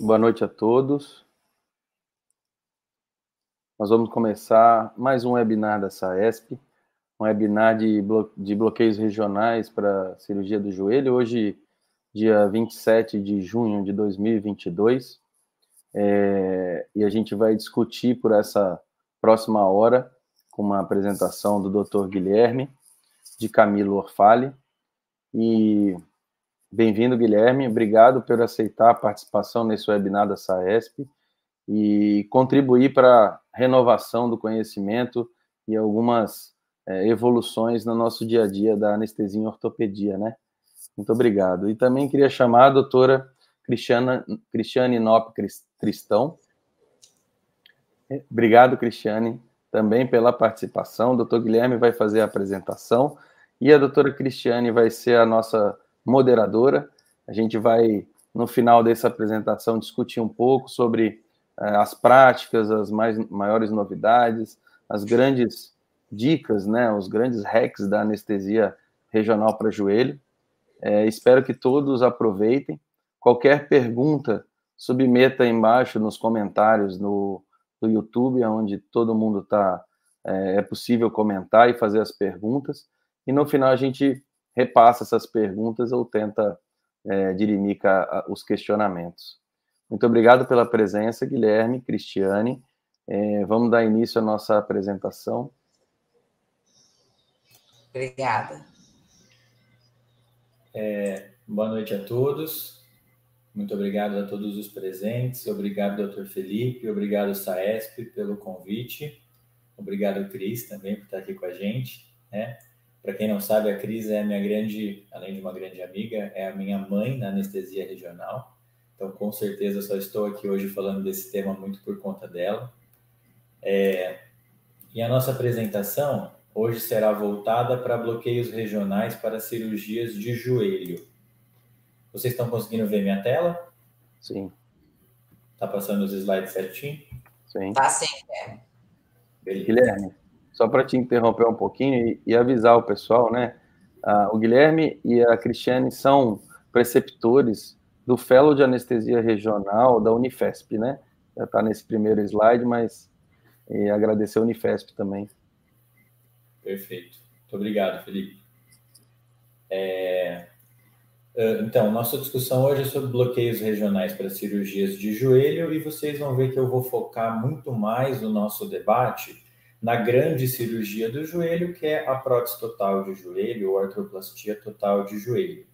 Boa noite a todos. Nós vamos começar mais um webinar da SAESP, um webinar de, blo de bloqueios regionais para cirurgia do joelho, hoje, dia 27 de junho de 2022, é, e a gente vai discutir por essa próxima hora, com uma apresentação do Dr. Guilherme, de Camilo Orfale, e Bem-vindo, Guilherme. Obrigado por aceitar a participação nesse webinar da SAESP e contribuir para a renovação do conhecimento e algumas é, evoluções no nosso dia a dia da anestesia em ortopedia, né? Muito obrigado. E também queria chamar a doutora Cristiana, Cristiane Nop Cristão. Obrigado, Cristiane, também pela participação. O doutor Guilherme vai fazer a apresentação e a doutora Cristiane vai ser a nossa moderadora. A gente vai, no final dessa apresentação, discutir um pouco sobre uh, as práticas, as mais, maiores novidades, as grandes dicas, né, os grandes hacks da anestesia regional para joelho. É, espero que todos aproveitem. Qualquer pergunta, submeta embaixo nos comentários no, no YouTube, onde todo mundo está. É, é possível comentar e fazer as perguntas. E no final a gente repassa essas perguntas ou tenta é, dirimir os questionamentos. Muito obrigado pela presença, Guilherme, Cristiane. É, vamos dar início à nossa apresentação. Obrigada. É, boa noite a todos. Muito obrigado a todos os presentes. Obrigado, doutor Felipe. Obrigado, Saesp, pelo convite. Obrigado, Cris, também, por estar aqui com a gente. Né? Para quem não sabe, a Cris é a minha grande, além de uma grande amiga, é a minha mãe na anestesia regional. Então, com certeza, só estou aqui hoje falando desse tema muito por conta dela. É, e a nossa apresentação hoje será voltada para bloqueios regionais para cirurgias de joelho. Vocês estão conseguindo ver minha tela? Sim. Está passando os slides certinho? Sim. Está sim. Beleza. Guilherme, só para te interromper um pouquinho e, e avisar o pessoal, né? Ah, o Guilherme e a Cristiane são preceptores do Fellow de Anestesia Regional da Unifesp, né? Já está nesse primeiro slide, mas e agradecer a Unifesp também. Perfeito. Muito obrigado, Felipe. É... Então, nossa discussão hoje é sobre bloqueios regionais para cirurgias de joelho e vocês vão ver que eu vou focar muito mais o nosso debate na grande cirurgia do joelho, que é a prótese total de joelho ou artroplastia total de joelho.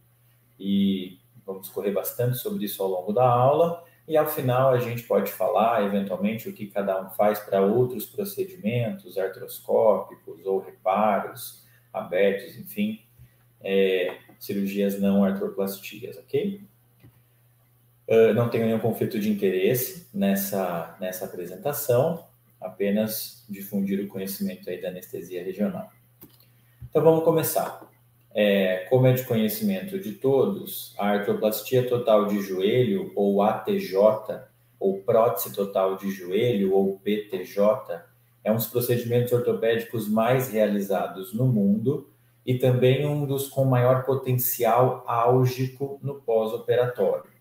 E vamos correr bastante sobre isso ao longo da aula. E ao final a gente pode falar, eventualmente, o que cada um faz para outros procedimentos artroscópicos ou reparos abertos, enfim, é, cirurgias não artroplastias, ok? Uh, não tenho nenhum conflito de interesse nessa, nessa apresentação apenas difundir o conhecimento aí da anestesia regional. Então vamos começar. É, como é de conhecimento de todos, a artroplastia total de joelho, ou ATJ, ou prótese total de joelho, ou PTJ, é um dos procedimentos ortopédicos mais realizados no mundo e também um dos com maior potencial álgico no pós-operatório.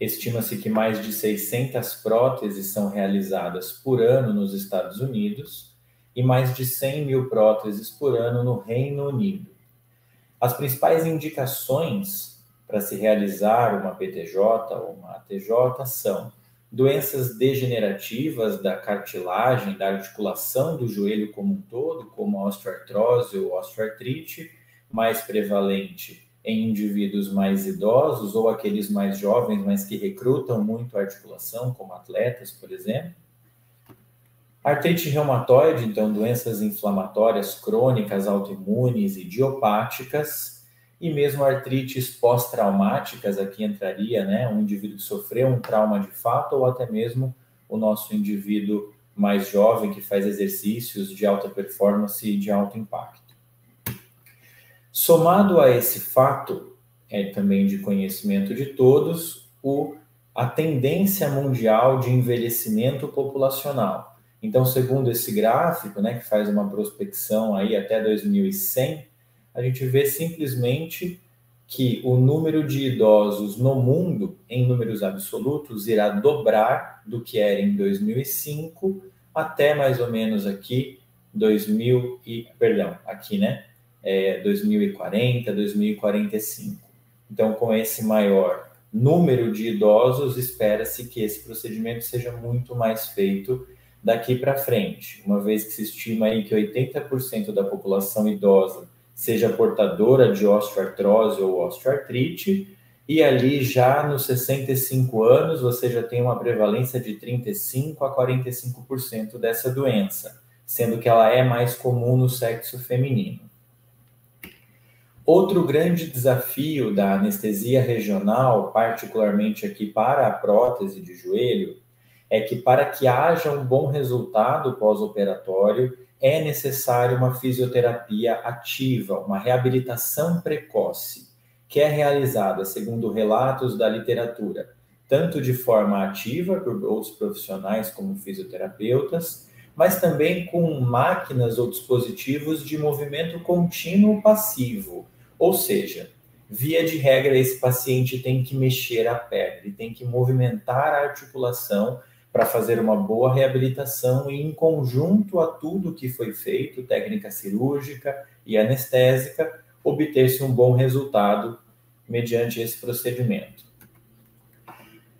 Estima-se que mais de 600 próteses são realizadas por ano nos Estados Unidos e mais de 100 mil próteses por ano no Reino Unido. As principais indicações para se realizar uma PTJ ou uma ATJ são doenças degenerativas da cartilagem, da articulação do joelho como um todo, como a osteoartrose ou osteoartrite, mais prevalente em indivíduos mais idosos ou aqueles mais jovens, mas que recrutam muito a articulação, como atletas, por exemplo. Artrite reumatoide, então doenças inflamatórias crônicas, autoimunes idiopáticas, e mesmo artrites pós-traumáticas, aqui entraria né, um indivíduo que sofreu um trauma de fato, ou até mesmo o nosso indivíduo mais jovem que faz exercícios de alta performance e de alto impacto. Somado a esse fato, é também de conhecimento de todos, o, a tendência mundial de envelhecimento populacional. Então, segundo esse gráfico, né, que faz uma prospecção aí até 2100, a gente vê simplesmente que o número de idosos no mundo, em números absolutos, irá dobrar do que era em 2005 até mais ou menos aqui 2000 e perdão, aqui, né? É, 2040, 2045. Então, com esse maior número de idosos, espera-se que esse procedimento seja muito mais feito daqui para frente, uma vez que se estima aí que 80% da população idosa seja portadora de osteoartrose ou osteoartrite, e ali já nos 65 anos você já tem uma prevalência de 35 a 45% dessa doença, sendo que ela é mais comum no sexo feminino. Outro grande desafio da anestesia regional, particularmente aqui para a prótese de joelho, é que para que haja um bom resultado pós-operatório, é necessário uma fisioterapia ativa, uma reabilitação precoce, que é realizada, segundo relatos da literatura, tanto de forma ativa por outros profissionais como fisioterapeutas, mas também com máquinas ou dispositivos de movimento contínuo passivo, ou seja, via de regra esse paciente tem que mexer a perna, ele tem que movimentar a articulação para fazer uma boa reabilitação e, em conjunto a tudo que foi feito, técnica cirúrgica e anestésica, obter-se um bom resultado mediante esse procedimento.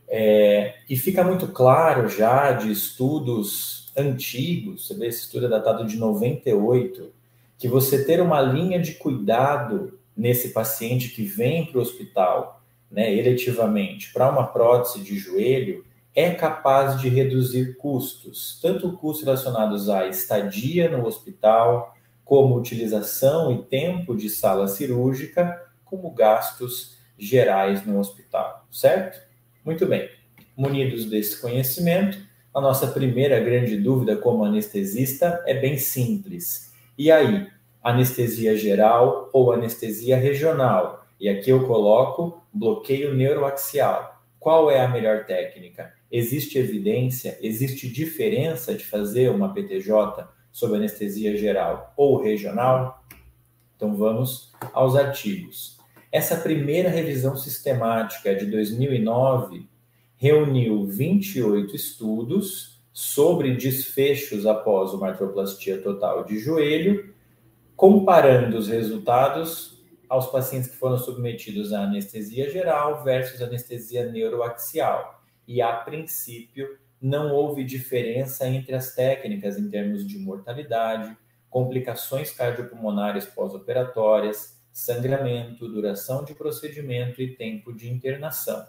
É, e fica muito claro já de estudos antigos, você vê, esse estudo é datado de 98, que você ter uma linha de cuidado nesse paciente que vem para o hospital, né, eletivamente, para uma prótese de joelho, é capaz de reduzir custos, tanto custos relacionados à estadia no hospital, como utilização e tempo de sala cirúrgica, como gastos gerais no hospital, certo? Muito bem. Munidos desse conhecimento, a nossa primeira grande dúvida como anestesista é bem simples. E aí, anestesia geral ou anestesia regional? E aqui eu coloco bloqueio neuroaxial. Qual é a melhor técnica? Existe evidência, existe diferença de fazer uma PTJ sob anestesia geral ou regional? Então vamos aos artigos. Essa primeira revisão sistemática de 2009 reuniu 28 estudos sobre desfechos após uma artroplastia total de joelho, comparando os resultados aos pacientes que foram submetidos à anestesia geral versus anestesia neuroaxial e, a princípio, não houve diferença entre as técnicas em termos de mortalidade, complicações cardiopulmonares pós-operatórias, sangramento, duração de procedimento e tempo de internação.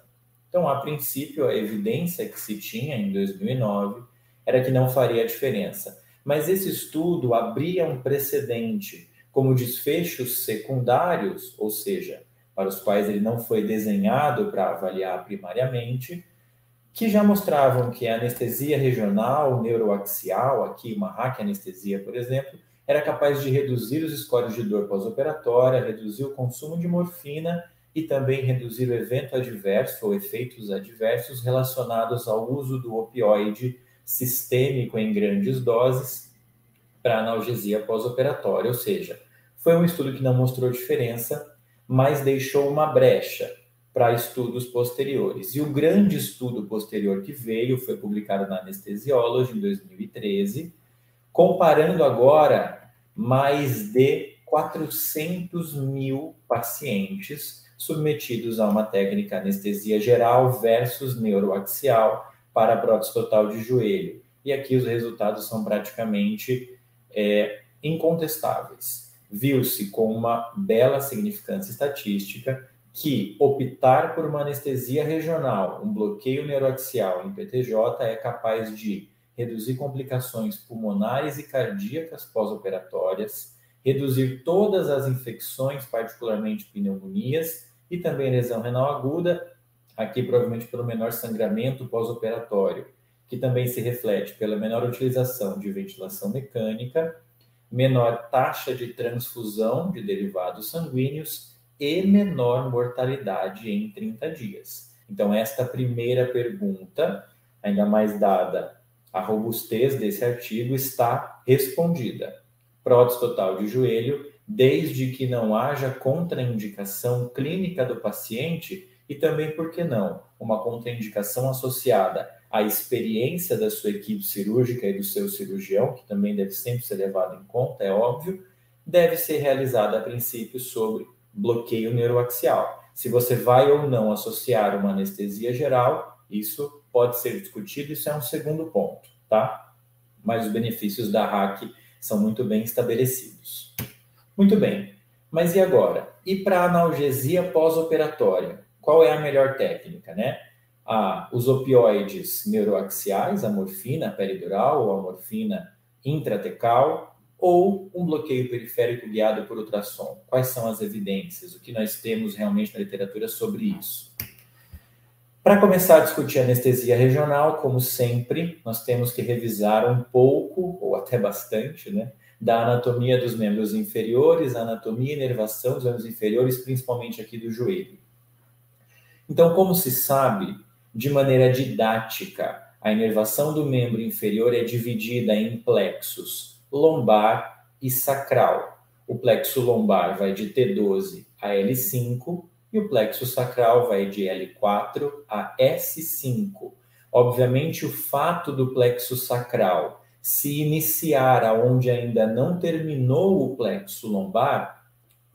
Então, a princípio, a evidência que se tinha em 2009 era que não faria diferença. Mas esse estudo abria um precedente como desfechos secundários, ou seja, para os quais ele não foi desenhado para avaliar primariamente, que já mostravam que a anestesia regional neuroaxial, aqui uma anestesia, por exemplo, era capaz de reduzir os scores de dor pós-operatória, reduzir o consumo de morfina e também reduzir o evento adverso ou efeitos adversos relacionados ao uso do opioide sistêmico em grandes doses para analgesia pós-operatória, ou seja, foi um estudo que não mostrou diferença, mas deixou uma brecha para estudos posteriores. E o grande estudo posterior que veio foi publicado na Anesthesiology em 2013, comparando agora mais de 400 mil pacientes submetidos a uma técnica anestesia geral versus neuroaxial para a prótese total de joelho. E aqui os resultados são praticamente é, incontestáveis. Viu-se com uma bela significância estatística que optar por uma anestesia regional, um bloqueio neuroaxial em PTJ é capaz de reduzir complicações pulmonares e cardíacas pós-operatórias, reduzir todas as infecções, particularmente pneumonias, e também lesão renal aguda, aqui provavelmente pelo menor sangramento pós-operatório, que também se reflete pela menor utilização de ventilação mecânica, menor taxa de transfusão de derivados sanguíneos e menor mortalidade em 30 dias. Então, esta primeira pergunta, ainda mais dada a robustez desse artigo, está respondida. Prótese total de joelho desde que não haja contraindicação clínica do paciente e também, por que não, uma contraindicação associada à experiência da sua equipe cirúrgica e do seu cirurgião, que também deve sempre ser levado em conta, é óbvio, deve ser realizada a princípio sobre bloqueio neuroaxial. Se você vai ou não associar uma anestesia geral, isso pode ser discutido, isso é um segundo ponto, tá? Mas os benefícios da RAC são muito bem estabelecidos. Muito bem, mas e agora? E para analgesia pós-operatória? Qual é a melhor técnica, né? Ah, os opioides neuroaxiais, a morfina peridural ou a morfina intratecal, ou um bloqueio periférico guiado por ultrassom? Quais são as evidências? O que nós temos realmente na literatura sobre isso? Para começar a discutir anestesia regional, como sempre, nós temos que revisar um pouco, ou até bastante, né, da anatomia dos membros inferiores, anatomia e inervação dos membros inferiores, principalmente aqui do joelho. Então, como se sabe, de maneira didática, a inervação do membro inferior é dividida em plexos lombar e sacral. O plexo lombar vai de T12 a L5 e o plexo sacral vai de L4 a S5. Obviamente, o fato do plexo sacral se iniciar aonde ainda não terminou o plexo lombar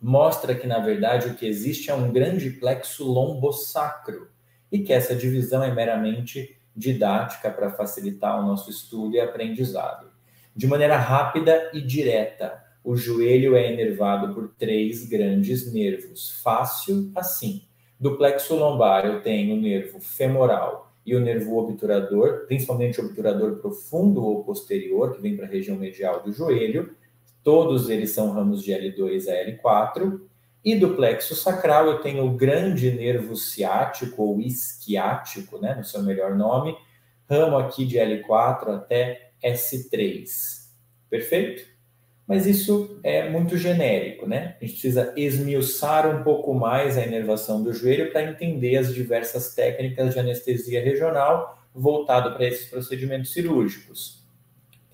mostra que, na verdade, o que existe é um grande plexo lombosacro e que essa divisão é meramente didática para facilitar o nosso estudo e aprendizado. De maneira rápida e direta, o joelho é inervado por três grandes nervos. Fácil assim. Do plexo lombar eu tenho o nervo femoral e o nervo obturador, principalmente o obturador profundo ou posterior, que vem para a região medial do joelho. Todos eles são ramos de L2 a L4. E do plexo sacral eu tenho o grande nervo ciático ou isquiático, né, no seu melhor nome, ramo aqui de L4 até S3. Perfeito? Mas isso é muito genérico, né? A gente precisa esmiuçar um pouco mais a inervação do joelho para entender as diversas técnicas de anestesia regional voltado para esses procedimentos cirúrgicos.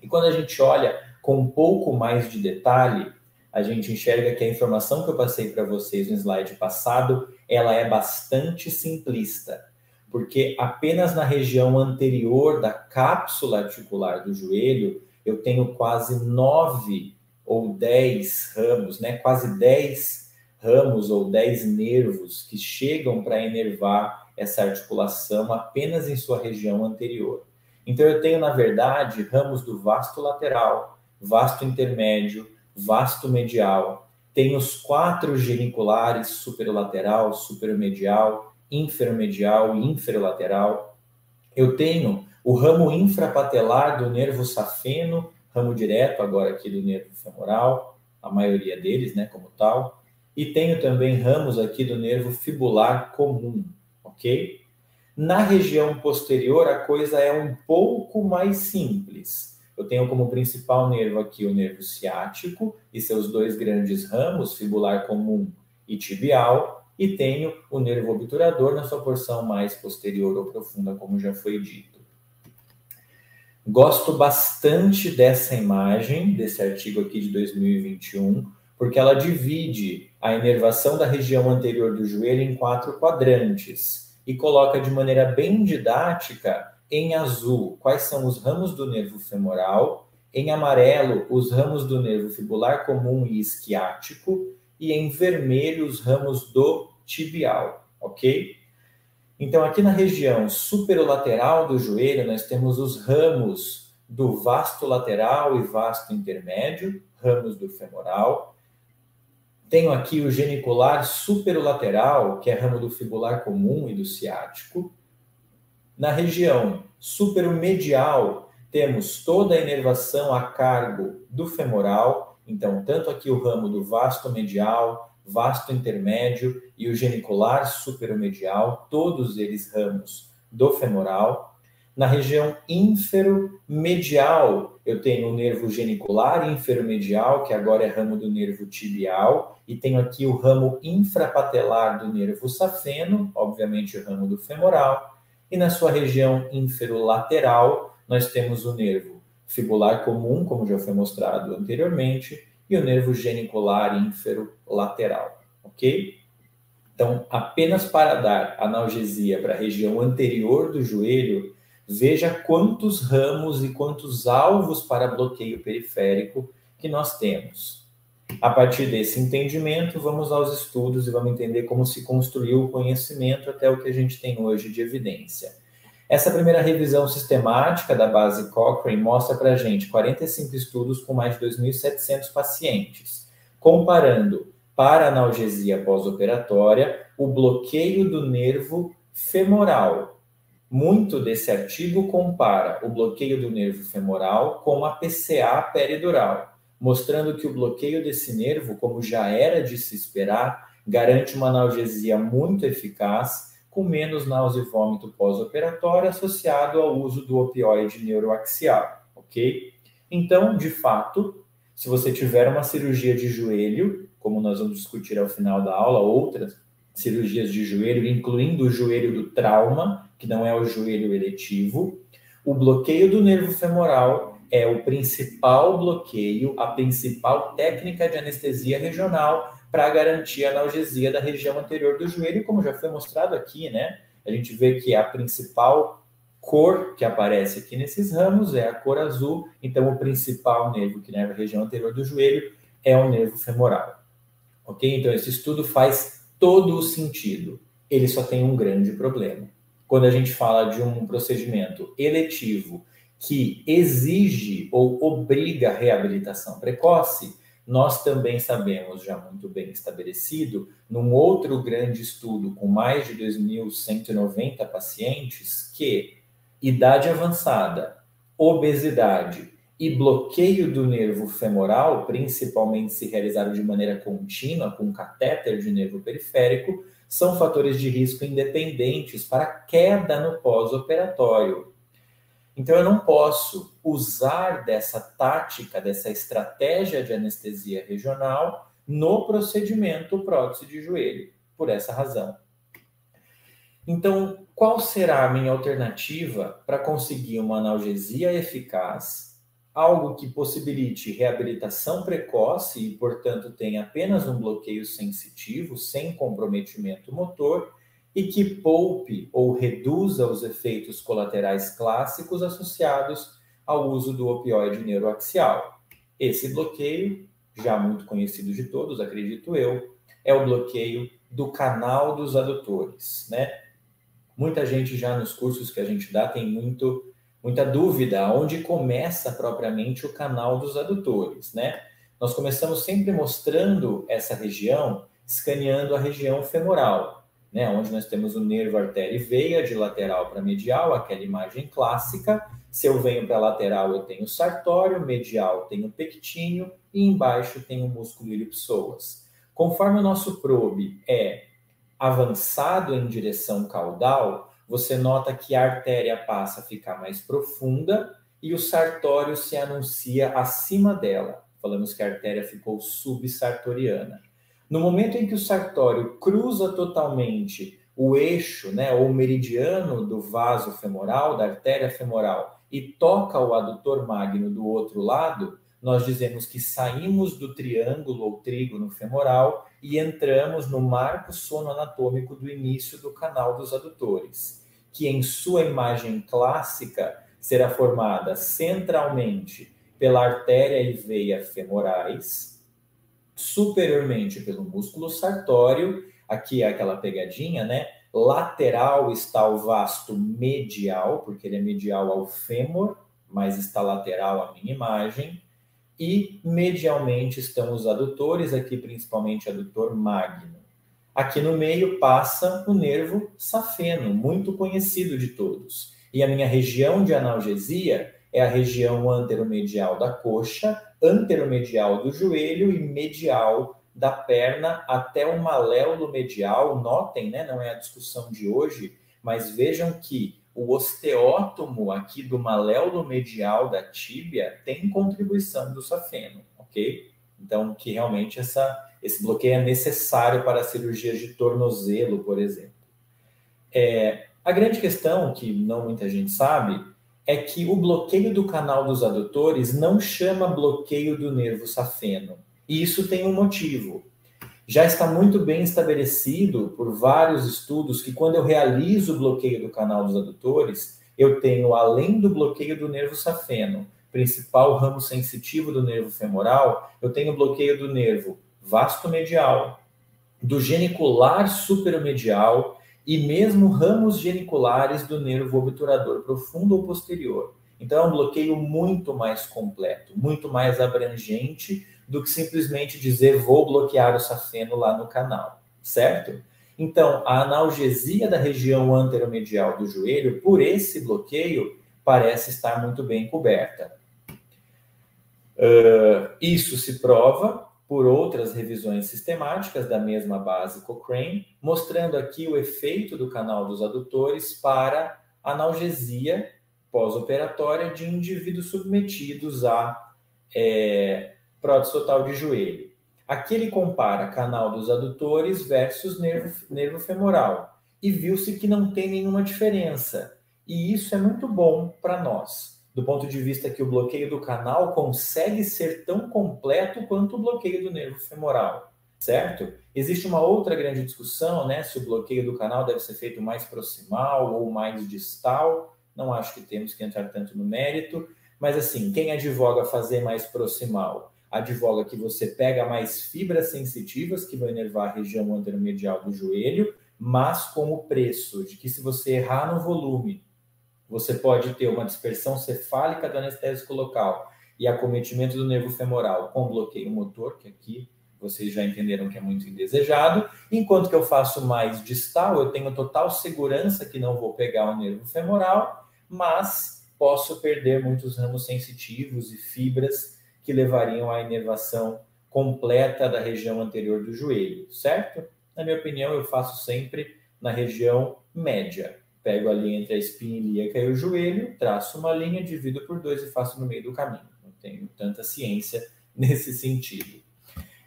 E quando a gente olha com um pouco mais de detalhe, a gente enxerga que a informação que eu passei para vocês no slide passado, ela é bastante simplista porque apenas na região anterior da cápsula articular do joelho eu tenho quase nove ou dez ramos, né? Quase dez ramos ou dez nervos que chegam para enervar essa articulação apenas em sua região anterior. Então eu tenho, na verdade, ramos do vasto lateral, vasto intermédio, vasto medial. Tenho os quatro geniculares superolateral, supermedial, inferomedial e inferolateral. Eu tenho o ramo infrapatelar do nervo safeno, ramo direto agora aqui do nervo femoral, a maioria deles, né, como tal. E tenho também ramos aqui do nervo fibular comum, ok? Na região posterior, a coisa é um pouco mais simples. Eu tenho como principal nervo aqui o nervo ciático e seus dois grandes ramos, fibular comum e tibial, e tenho o nervo obturador na sua porção mais posterior ou profunda, como já foi dito. Gosto bastante dessa imagem, desse artigo aqui de 2021, porque ela divide a inervação da região anterior do joelho em quatro quadrantes e coloca de maneira bem didática em azul quais são os ramos do nervo femoral, em amarelo os ramos do nervo fibular comum e isquiático e em vermelho os ramos do tibial, ok? Então, aqui na região superolateral do joelho, nós temos os ramos do vasto lateral e vasto intermédio, ramos do femoral. Tenho aqui o genicular superolateral, que é ramo do fibular comum e do ciático. Na região superomedial, temos toda a inervação a cargo do femoral, então, tanto aqui o ramo do vasto medial, vasto intermédio e o genicular superomedial, todos eles ramos do femoral. Na região inferomedial, eu tenho o nervo genicular inferomedial, que agora é ramo do nervo tibial, e tenho aqui o ramo infrapatelar do nervo safeno, obviamente o ramo do femoral. E na sua região inferolateral, nós temos o nervo fibular comum, como já foi mostrado anteriormente, e o nervo genicular ínfero lateral, ok? Então, apenas para dar analgesia para a região anterior do joelho, veja quantos ramos e quantos alvos para bloqueio periférico que nós temos. A partir desse entendimento, vamos aos estudos e vamos entender como se construiu o conhecimento até o que a gente tem hoje de evidência. Essa primeira revisão sistemática da base Cochrane mostra para a gente 45 estudos com mais de 2.700 pacientes, comparando para analgesia pós-operatória o bloqueio do nervo femoral. Muito desse artigo compara o bloqueio do nervo femoral com a PCA peridural mostrando que o bloqueio desse nervo, como já era de se esperar, garante uma analgesia muito eficaz, com menos náusea e vômito pós-operatório associado ao uso do opioide neuroaxial, ok? Então, de fato, se você tiver uma cirurgia de joelho, como nós vamos discutir ao final da aula, outras cirurgias de joelho, incluindo o joelho do trauma, que não é o joelho eletivo, o bloqueio do nervo femoral é o principal bloqueio, a principal técnica de anestesia regional para garantir a analgesia da região anterior do joelho, como já foi mostrado aqui, né? A gente vê que a principal cor que aparece aqui nesses ramos é a cor azul, então o principal nervo que nerva a região anterior do joelho é o nervo femoral. Ok? Então esse estudo faz todo o sentido. Ele só tem um grande problema. Quando a gente fala de um procedimento eletivo que exige ou obriga reabilitação precoce, nós também sabemos, já muito bem estabelecido, num outro grande estudo com mais de 2.190 pacientes, que idade avançada, obesidade e bloqueio do nervo femoral, principalmente se realizado de maneira contínua, com catéter de nervo periférico, são fatores de risco independentes para queda no pós-operatório, então, eu não posso usar dessa tática, dessa estratégia de anestesia regional no procedimento prótese de joelho, por essa razão. Então, qual será a minha alternativa para conseguir uma analgesia eficaz, algo que possibilite reabilitação precoce e, portanto, tenha apenas um bloqueio sensitivo, sem comprometimento motor, e que poupe ou reduza os efeitos colaterais clássicos associados ao uso do opioide neuroaxial. Esse bloqueio, já muito conhecido de todos, acredito eu, é o bloqueio do canal dos adutores, né? Muita gente já nos cursos que a gente dá tem muito muita dúvida onde começa propriamente o canal dos adutores, né? Nós começamos sempre mostrando essa região, escaneando a região femoral, né, onde nós temos o nervo, artéria e veia, de lateral para medial, aquela imagem clássica. Se eu venho para lateral, eu tenho sartório, medial tenho pectínio e embaixo tenho o músculo ilipsoas. Conforme o nosso probe é avançado em direção caudal, você nota que a artéria passa a ficar mais profunda e o sartório se anuncia acima dela. Falamos que a artéria ficou subsartoriana. No momento em que o sartório cruza totalmente o eixo, né, ou meridiano do vaso femoral, da artéria femoral, e toca o adutor magno do outro lado, nós dizemos que saímos do triângulo ou trígono femoral e entramos no marco sonoanatômico do início do canal dos adutores, que em sua imagem clássica será formada centralmente pela artéria e veia femorais, superiormente pelo músculo sartório, aqui é aquela pegadinha, né? Lateral está o vasto medial, porque ele é medial ao fêmur, mas está lateral à minha imagem. E medialmente estão os adutores, aqui principalmente adutor magno. Aqui no meio passa o nervo safeno, muito conhecido de todos. E a minha região de analgesia é a região anteromedial da coxa, anteromedial do joelho e medial da perna até o maléolo medial. Notem, né, não é a discussão de hoje, mas vejam que o osteótomo aqui do maléolo medial da tíbia tem contribuição do safeno, ok? Então, que realmente essa, esse bloqueio é necessário para cirurgias de tornozelo, por exemplo. É, a grande questão, que não muita gente sabe, é que o bloqueio do canal dos adutores não chama bloqueio do nervo safeno. E isso tem um motivo. Já está muito bem estabelecido por vários estudos que quando eu realizo o bloqueio do canal dos adutores, eu tenho, além do bloqueio do nervo safeno, principal ramo sensitivo do nervo femoral, eu tenho bloqueio do nervo vastomedial, do genicular superomedial e mesmo ramos geniculares do nervo obturador profundo ou posterior. Então é um bloqueio muito mais completo, muito mais abrangente do que simplesmente dizer vou bloquear o safeno lá no canal, certo? Então, a analgesia da região anteromedial do joelho, por esse bloqueio, parece estar muito bem coberta. Uh, isso se prova por outras revisões sistemáticas da mesma base Cochrane, mostrando aqui o efeito do canal dos adutores para analgesia pós-operatória de indivíduos submetidos a é, prótese total de joelho. Aqui ele compara canal dos adutores versus nervo, nervo femoral e viu-se que não tem nenhuma diferença. E isso é muito bom para nós, do ponto de vista que o bloqueio do canal consegue ser tão completo quanto o bloqueio do nervo femoral, certo? Existe uma outra grande discussão, né, se o bloqueio do canal deve ser feito mais proximal ou mais distal. Não acho que temos que entrar tanto no mérito, mas assim, quem advoga fazer mais proximal? Advoga que você pega mais fibras sensitivas que vão enervar a região anteromedial do joelho, mas com o preço de que se você errar no volume, você pode ter uma dispersão cefálica do anestésico local e acometimento do nervo femoral com bloqueio motor, que aqui vocês já entenderam que é muito indesejado. Enquanto que eu faço mais distal, eu tenho total segurança que não vou pegar o nervo femoral, mas posso perder muitos ramos sensitivos e fibras que levariam à inervação completa da região anterior do joelho, certo? Na minha opinião, eu faço sempre na região média. Pego ali entre a espinha ilíaca e o joelho, traço uma linha, divido por dois e faço no meio do caminho. Não tenho tanta ciência nesse sentido.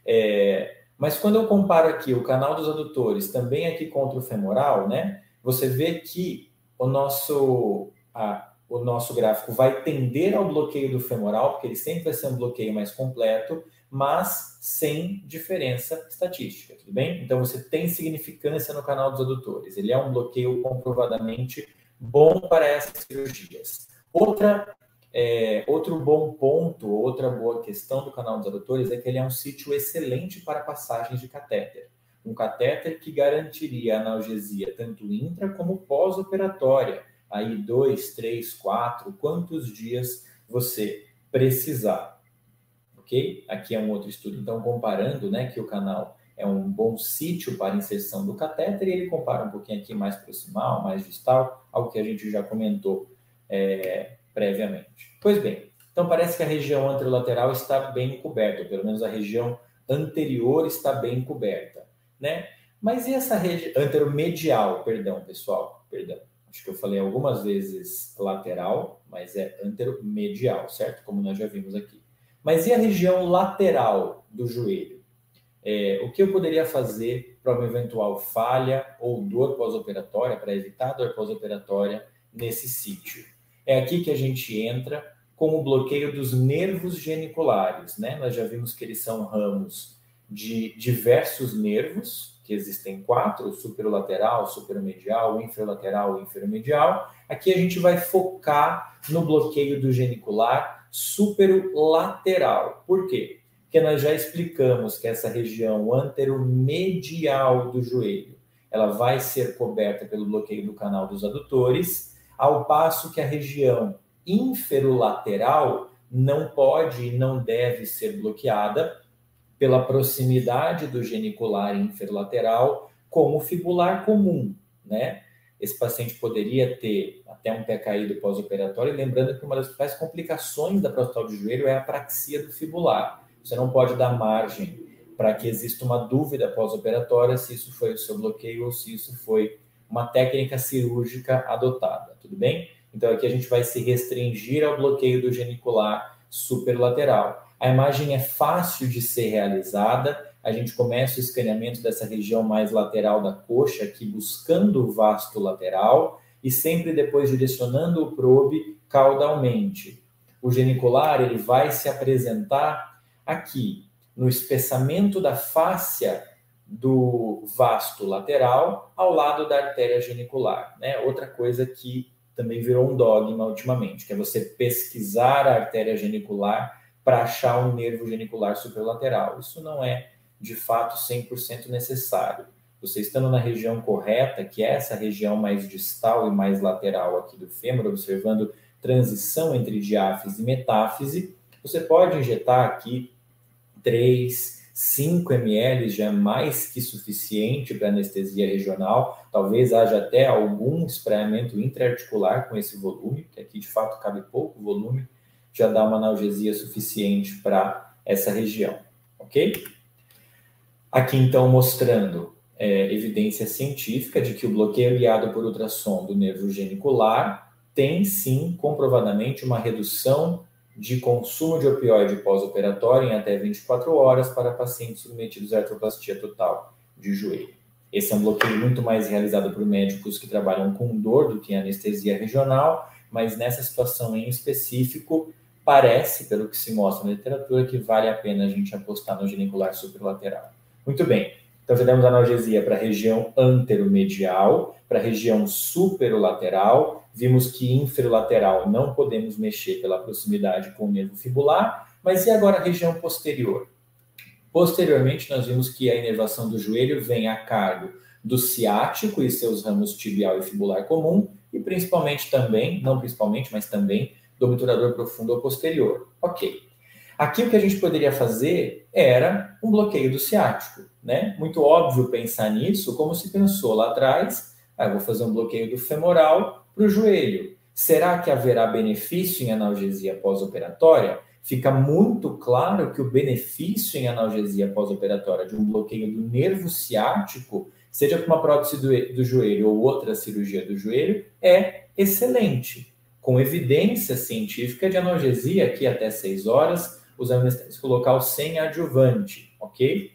É, mas quando eu comparo aqui o canal dos adutores também aqui contra o femoral, né? Você vê que o nosso, a, o nosso gráfico vai tender ao bloqueio do femoral, porque ele sempre vai ser um bloqueio mais completo, mas sem diferença estatística, tudo bem? Então você tem significância no canal dos adutores. Ele é um bloqueio comprovadamente bom para essas cirurgias. Outra é, outro bom ponto, outra boa questão do canal dos adutores é que ele é um sítio excelente para passagens de catéter. Um catéter que garantiria analgesia tanto intra como pós-operatória. Aí, dois, três, quatro, quantos dias você precisar. Ok? Aqui é um outro estudo, então, comparando né, que o canal é um bom sítio para inserção do catéter, e ele compara um pouquinho aqui mais proximal, mais distal, algo que a gente já comentou é, previamente. Pois bem, então parece que a região anterolateral está bem coberta, ou pelo menos a região anterior está bem coberta, né? Mas e essa região anteromedial, perdão, pessoal, perdão. Acho que eu falei algumas vezes lateral, mas é anteromedial, certo? Como nós já vimos aqui. Mas e a região lateral do joelho? É, o que eu poderia fazer para uma eventual falha ou dor pós-operatória, para evitar dor pós-operatória nesse sítio? É aqui que a gente entra com o bloqueio dos nervos geniculares, né? Nós já vimos que eles são ramos de diversos nervos, que existem quatro, superomedial, o infralateral, inferomedial. Aqui a gente vai focar no bloqueio do genicular superolateral. Por quê? Porque nós já explicamos que essa região anteromedial do joelho, ela vai ser coberta pelo bloqueio do canal dos adutores ao passo que a região inferolateral não pode e não deve ser bloqueada pela proximidade do genicular inferolateral com o fibular comum, né? Esse paciente poderia ter até um pé caído pós-operatório, lembrando que uma das principais complicações da prostal de joelho é a praxia do fibular. Você não pode dar margem para que exista uma dúvida pós-operatória se isso foi o seu bloqueio ou se isso foi uma técnica cirúrgica adotada, tudo bem? Então aqui a gente vai se restringir ao bloqueio do genicular superlateral. A imagem é fácil de ser realizada, a gente começa o escaneamento dessa região mais lateral da coxa, aqui buscando o vasto lateral, e sempre depois direcionando o probe caudalmente. O genicular ele vai se apresentar aqui. no espessamento da fáscia do vasto lateral ao lado da artéria genicular. Né? Outra coisa que também virou um dogma ultimamente, que é você pesquisar a artéria genicular para achar um nervo genicular superlateral. Isso não é, de fato, 100% necessário. Você estando na região correta, que é essa região mais distal e mais lateral aqui do fêmur, observando transição entre diáfise e metáfise, você pode injetar aqui 3, 5 ml já é mais que suficiente para anestesia regional. Talvez haja até algum espraiamento intraarticular com esse volume, que aqui de fato cabe pouco volume, já dá uma analgesia suficiente para essa região, ok? Aqui então mostrando é, evidência científica de que o bloqueio guiado por ultrassom do nervo genicular tem sim comprovadamente uma redução de consumo de opioide pós-operatório em até 24 horas para pacientes submetidos à artroplastia total de joelho. Esse é um bloqueio muito mais realizado por médicos que trabalham com dor do que anestesia regional, mas nessa situação em específico, parece, pelo que se mostra na literatura, que vale a pena a gente apostar no genicular superlateral. Muito bem, então fizemos analgesia para a região anteromedial, para a região superolateral Vimos que inferolateral não podemos mexer pela proximidade com o nervo fibular, mas e agora a região posterior? Posteriormente, nós vimos que a inervação do joelho vem a cargo do ciático e seus ramos tibial e fibular comum, e principalmente também, não principalmente, mas também do obturador profundo ou posterior. Ok. Aqui o que a gente poderia fazer era um bloqueio do ciático, né? Muito óbvio pensar nisso, como se pensou lá atrás, ah, vou fazer um bloqueio do femoral para o joelho. Será que haverá benefício em analgesia pós-operatória? Fica muito claro que o benefício em analgesia pós-operatória de um bloqueio do nervo ciático, seja com uma prótese do, do joelho ou outra cirurgia do joelho, é excelente, com evidência científica de analgesia aqui até 6 horas, usando anestésico local sem adjuvante, ok?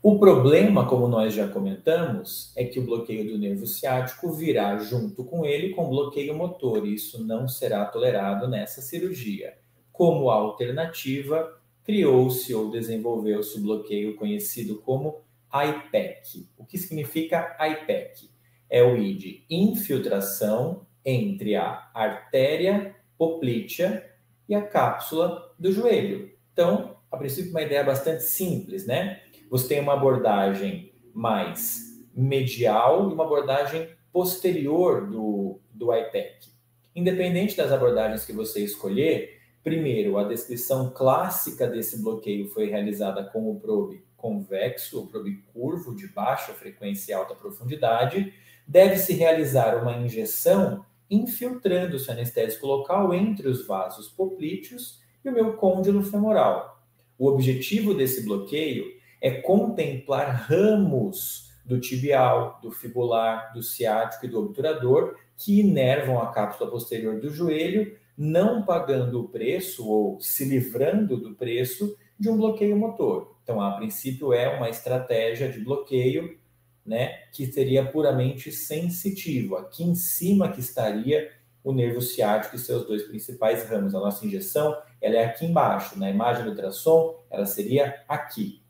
O problema, como nós já comentamos, é que o bloqueio do nervo ciático virá junto com ele com bloqueio motor, e isso não será tolerado nessa cirurgia. Como alternativa, criou-se ou desenvolveu-se o bloqueio conhecido como IPEC. O que significa IPEC? É o I de infiltração entre a artéria poplítea e a cápsula do joelho. Então, a princípio, uma ideia bastante simples, né? você tem uma abordagem mais medial e uma abordagem posterior do, do IPEC. Independente das abordagens que você escolher, primeiro, a descrição clássica desse bloqueio foi realizada com o probe convexo, o probe curvo de baixa frequência e alta profundidade. Deve-se realizar uma injeção infiltrando-se anestésico local entre os vasos poplíteos e o meu côndilo femoral. O objetivo desse bloqueio é contemplar ramos do tibial, do fibular, do ciático e do obturador que inervam a cápsula posterior do joelho, não pagando o preço ou se livrando do preço de um bloqueio motor. Então, a princípio, é uma estratégia de bloqueio né, que seria puramente sensitivo. Aqui em cima que estaria o nervo ciático e seus dois principais ramos. A nossa injeção ela é aqui embaixo. Na imagem do ultrassom, ela seria aqui.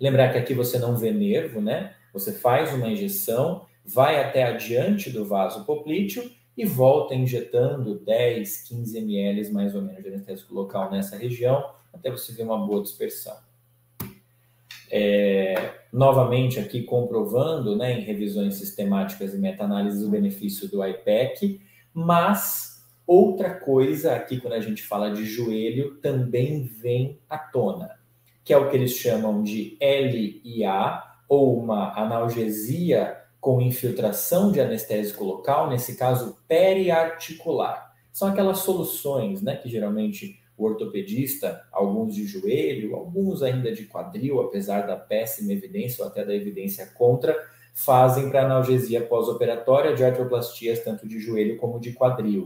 Lembrar que aqui você não vê nervo, né? Você faz uma injeção, vai até adiante do vaso poplíteo e volta injetando 10, 15 ml mais ou menos de anestésico local nessa região, até você ver uma boa dispersão. É, novamente aqui comprovando, né, em revisões sistemáticas e meta-análises, o benefício do IPEC, mas outra coisa aqui quando a gente fala de joelho também vem à tona que é o que eles chamam de LIA, ou uma analgesia com infiltração de anestésico local, nesse caso periarticular. São aquelas soluções né, que geralmente o ortopedista, alguns de joelho, alguns ainda de quadril, apesar da péssima evidência ou até da evidência contra, fazem para analgesia pós-operatória de artroplastias tanto de joelho como de quadril.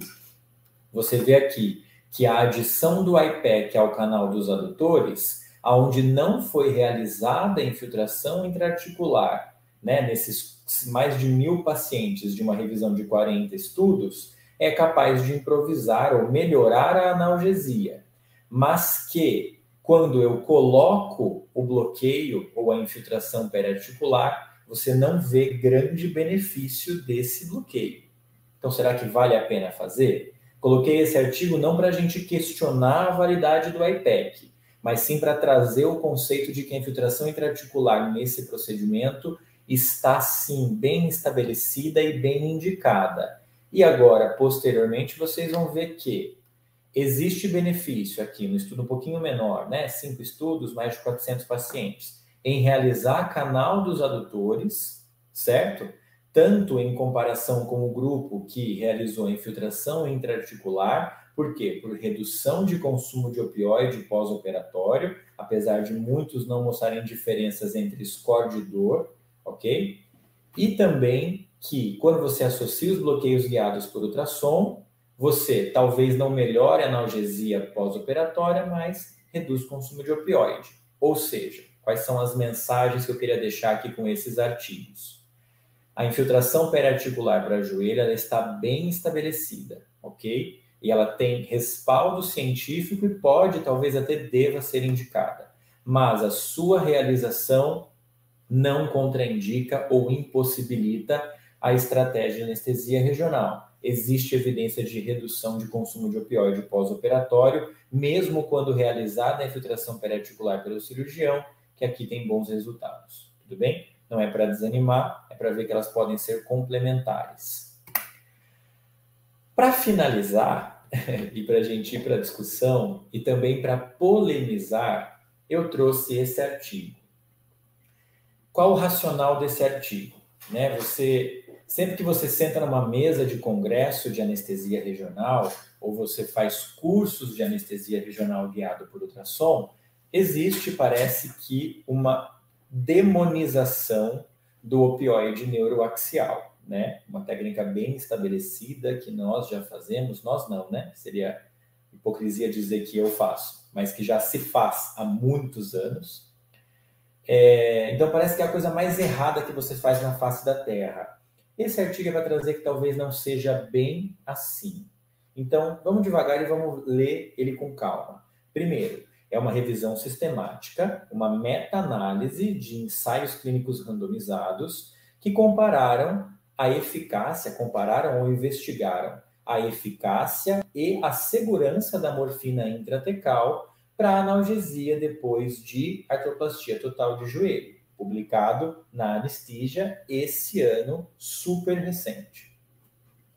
Você vê aqui que a adição do IPEC ao canal dos adutores onde não foi realizada a infiltração intraarticular, né, nesses mais de mil pacientes de uma revisão de 40 estudos, é capaz de improvisar ou melhorar a analgesia, mas que quando eu coloco o bloqueio ou a infiltração periarticular, você não vê grande benefício desse bloqueio. Então, será que vale a pena fazer? Coloquei esse artigo não para a gente questionar a validade do IPEC, mas sim para trazer o conceito de que a infiltração intraarticular nesse procedimento está sim bem estabelecida e bem indicada. E agora, posteriormente, vocês vão ver que Existe benefício aqui no estudo um pouquinho menor, né? Cinco estudos, mais de 400 pacientes, em realizar canal dos adutores, certo? Tanto em comparação com o grupo que realizou infiltração intraarticular, por quê? Por redução de consumo de opioide pós-operatório, apesar de muitos não mostrarem diferenças entre score de dor, ok? E também que quando você associa os bloqueios guiados por ultrassom, você talvez não melhore a analgesia pós-operatória, mas reduz o consumo de opioide. Ou seja, quais são as mensagens que eu queria deixar aqui com esses artigos? A infiltração periarticular para joelho ela está bem estabelecida, ok? E ela tem respaldo científico e pode, talvez até deva ser indicada. Mas a sua realização não contraindica ou impossibilita a estratégia de anestesia regional existe evidência de redução de consumo de opioide pós-operatório, mesmo quando realizada a infiltração periarticular pelo cirurgião, que aqui tem bons resultados. Tudo bem? Não é para desanimar, é para ver que elas podem ser complementares. Para finalizar, e para a gente ir para a discussão, e também para polemizar, eu trouxe esse artigo. Qual o racional desse artigo? Né? Você Sempre que você senta numa mesa de congresso de anestesia regional, ou você faz cursos de anestesia regional guiado por ultrassom, existe, parece que, uma demonização do opioide neuroaxial, né? Uma técnica bem estabelecida que nós já fazemos, nós não, né? Seria hipocrisia dizer que eu faço, mas que já se faz há muitos anos. É, então parece que é a coisa mais errada que você faz na face da Terra esse artigo vai trazer que talvez não seja bem assim. Então, vamos devagar e vamos ler ele com calma. Primeiro, é uma revisão sistemática, uma meta-análise de ensaios clínicos randomizados que compararam a eficácia, compararam ou investigaram a eficácia e a segurança da morfina intratecal para analgesia depois de artroplastia total de joelho publicado na Anestígia esse ano, super recente.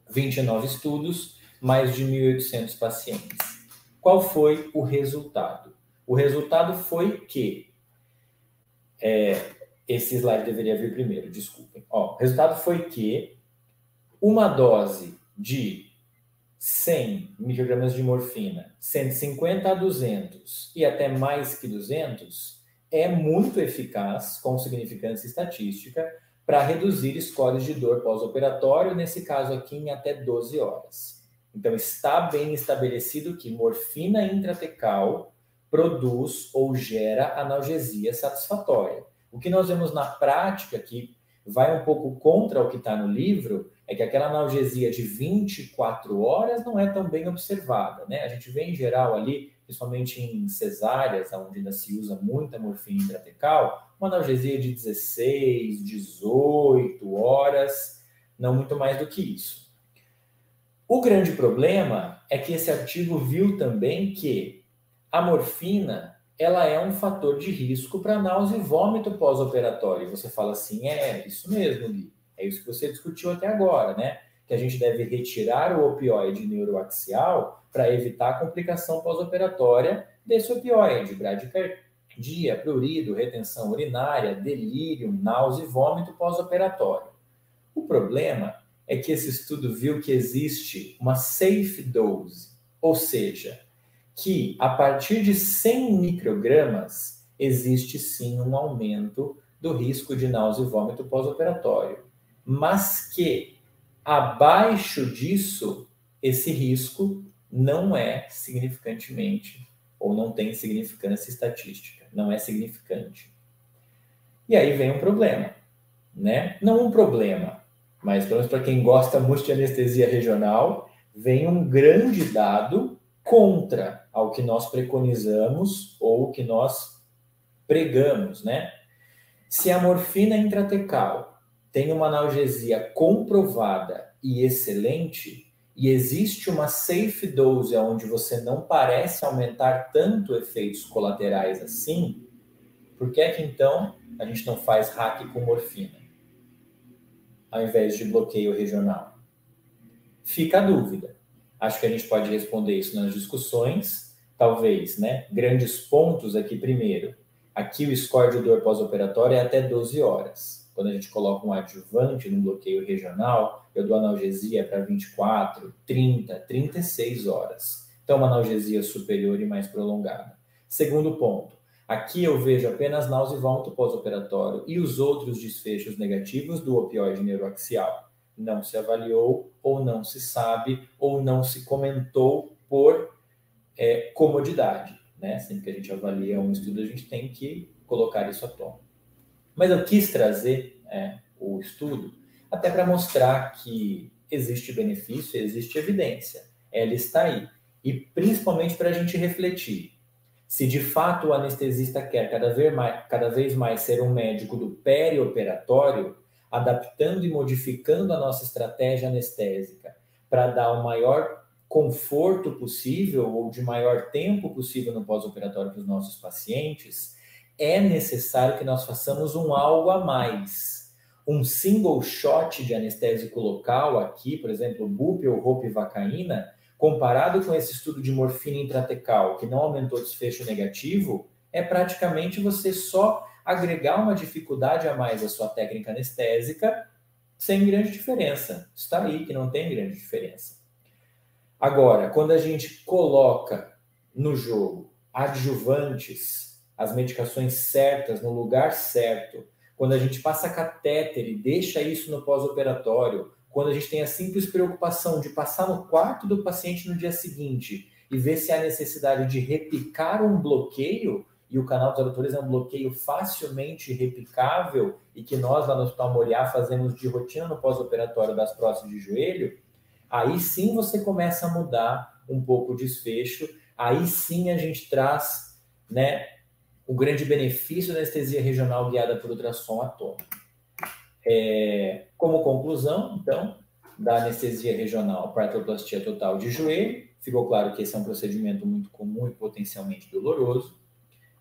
29 estudos, mais de 1.800 pacientes. Qual foi o resultado? O resultado foi que. É, esse slide deveria vir primeiro, desculpem. Ó, o resultado foi que uma dose de 100 microgramas de morfina, 150 a 200 e até mais que 200, é muito eficaz, com significância estatística, para reduzir scores de dor pós-operatório, nesse caso aqui em até 12 horas. Então, está bem estabelecido que morfina intratecal produz ou gera analgesia satisfatória. O que nós vemos na prática, que vai um pouco contra o que está no livro, é que aquela analgesia de 24 horas não é tão bem observada. Né? A gente vê, em geral, ali principalmente em cesáreas, onde ainda se usa muita morfina intratecal, uma analgesia de 16, 18 horas, não muito mais do que isso. O grande problema é que esse artigo viu também que a morfina ela é um fator de risco para náusea e vômito pós-operatório. Você fala assim, é isso mesmo, Gui. É isso que você discutiu até agora, né? Que a gente deve retirar o opioide neuroaxial para evitar a complicação pós-operatória desse opioide, bradicardia, prurido, retenção urinária, delírio, náusea e vômito pós-operatório. O problema é que esse estudo viu que existe uma safe dose, ou seja, que a partir de 100 microgramas existe sim um aumento do risco de náusea e vômito pós-operatório, mas que abaixo disso esse risco não é significantemente ou não tem significância estatística, não é significante. E aí vem um problema, né? Não um problema, mas pelo menos para quem gosta muito de anestesia regional, vem um grande dado contra ao que nós preconizamos ou que nós pregamos, né? Se a morfina intratecal tem uma analgesia comprovada e excelente, e existe uma safe dose onde você não parece aumentar tanto efeitos colaterais assim, por que é que então a gente não faz hack com morfina? Ao invés de bloqueio regional? Fica a dúvida. Acho que a gente pode responder isso nas discussões, talvez, né? Grandes pontos aqui primeiro. Aqui o score de dor pós-operatório é até 12 horas. Quando a gente coloca um adjuvante no bloqueio regional, eu dou analgesia para 24, 30, 36 horas. Então, uma analgesia superior e mais prolongada. Segundo ponto, aqui eu vejo apenas náusea e vômito pós-operatório e os outros desfechos negativos do opioide neuroaxial. Não se avaliou, ou não se sabe, ou não se comentou por é, comodidade. Né? Sempre que a gente avalia um estudo, a gente tem que colocar isso à tona. Mas eu quis trazer é, o estudo até para mostrar que existe benefício, existe evidência, ela está aí. E principalmente para a gente refletir. Se de fato o anestesista quer cada vez, mais, cada vez mais ser um médico do perioperatório, adaptando e modificando a nossa estratégia anestésica para dar o maior conforto possível ou de maior tempo possível no pós-operatório para os nossos pacientes, é necessário que nós façamos um algo a mais. Um single shot de anestésico local aqui, por exemplo, BUP ou ropivacaína, comparado com esse estudo de morfina intratecal, que não aumentou desfecho negativo, é praticamente você só agregar uma dificuldade a mais à sua técnica anestésica sem grande diferença. Está aí que não tem grande diferença. Agora, quando a gente coloca no jogo adjuvantes, as medicações certas no lugar certo, quando a gente passa catéter e deixa isso no pós-operatório, quando a gente tem a simples preocupação de passar no quarto do paciente no dia seguinte e ver se há necessidade de repicar um bloqueio, e o canal dos adutores é um bloqueio facilmente replicável e que nós lá no Hospital Moriá fazemos de rotina no pós-operatório das próximas de joelho, aí sim você começa a mudar um pouco o desfecho, aí sim a gente traz né, o grande benefício da anestesia regional guiada por ultrassom atômico. É, como conclusão, então, da anestesia regional para artroplastia total de joelho, ficou claro que esse é um procedimento muito comum e potencialmente doloroso,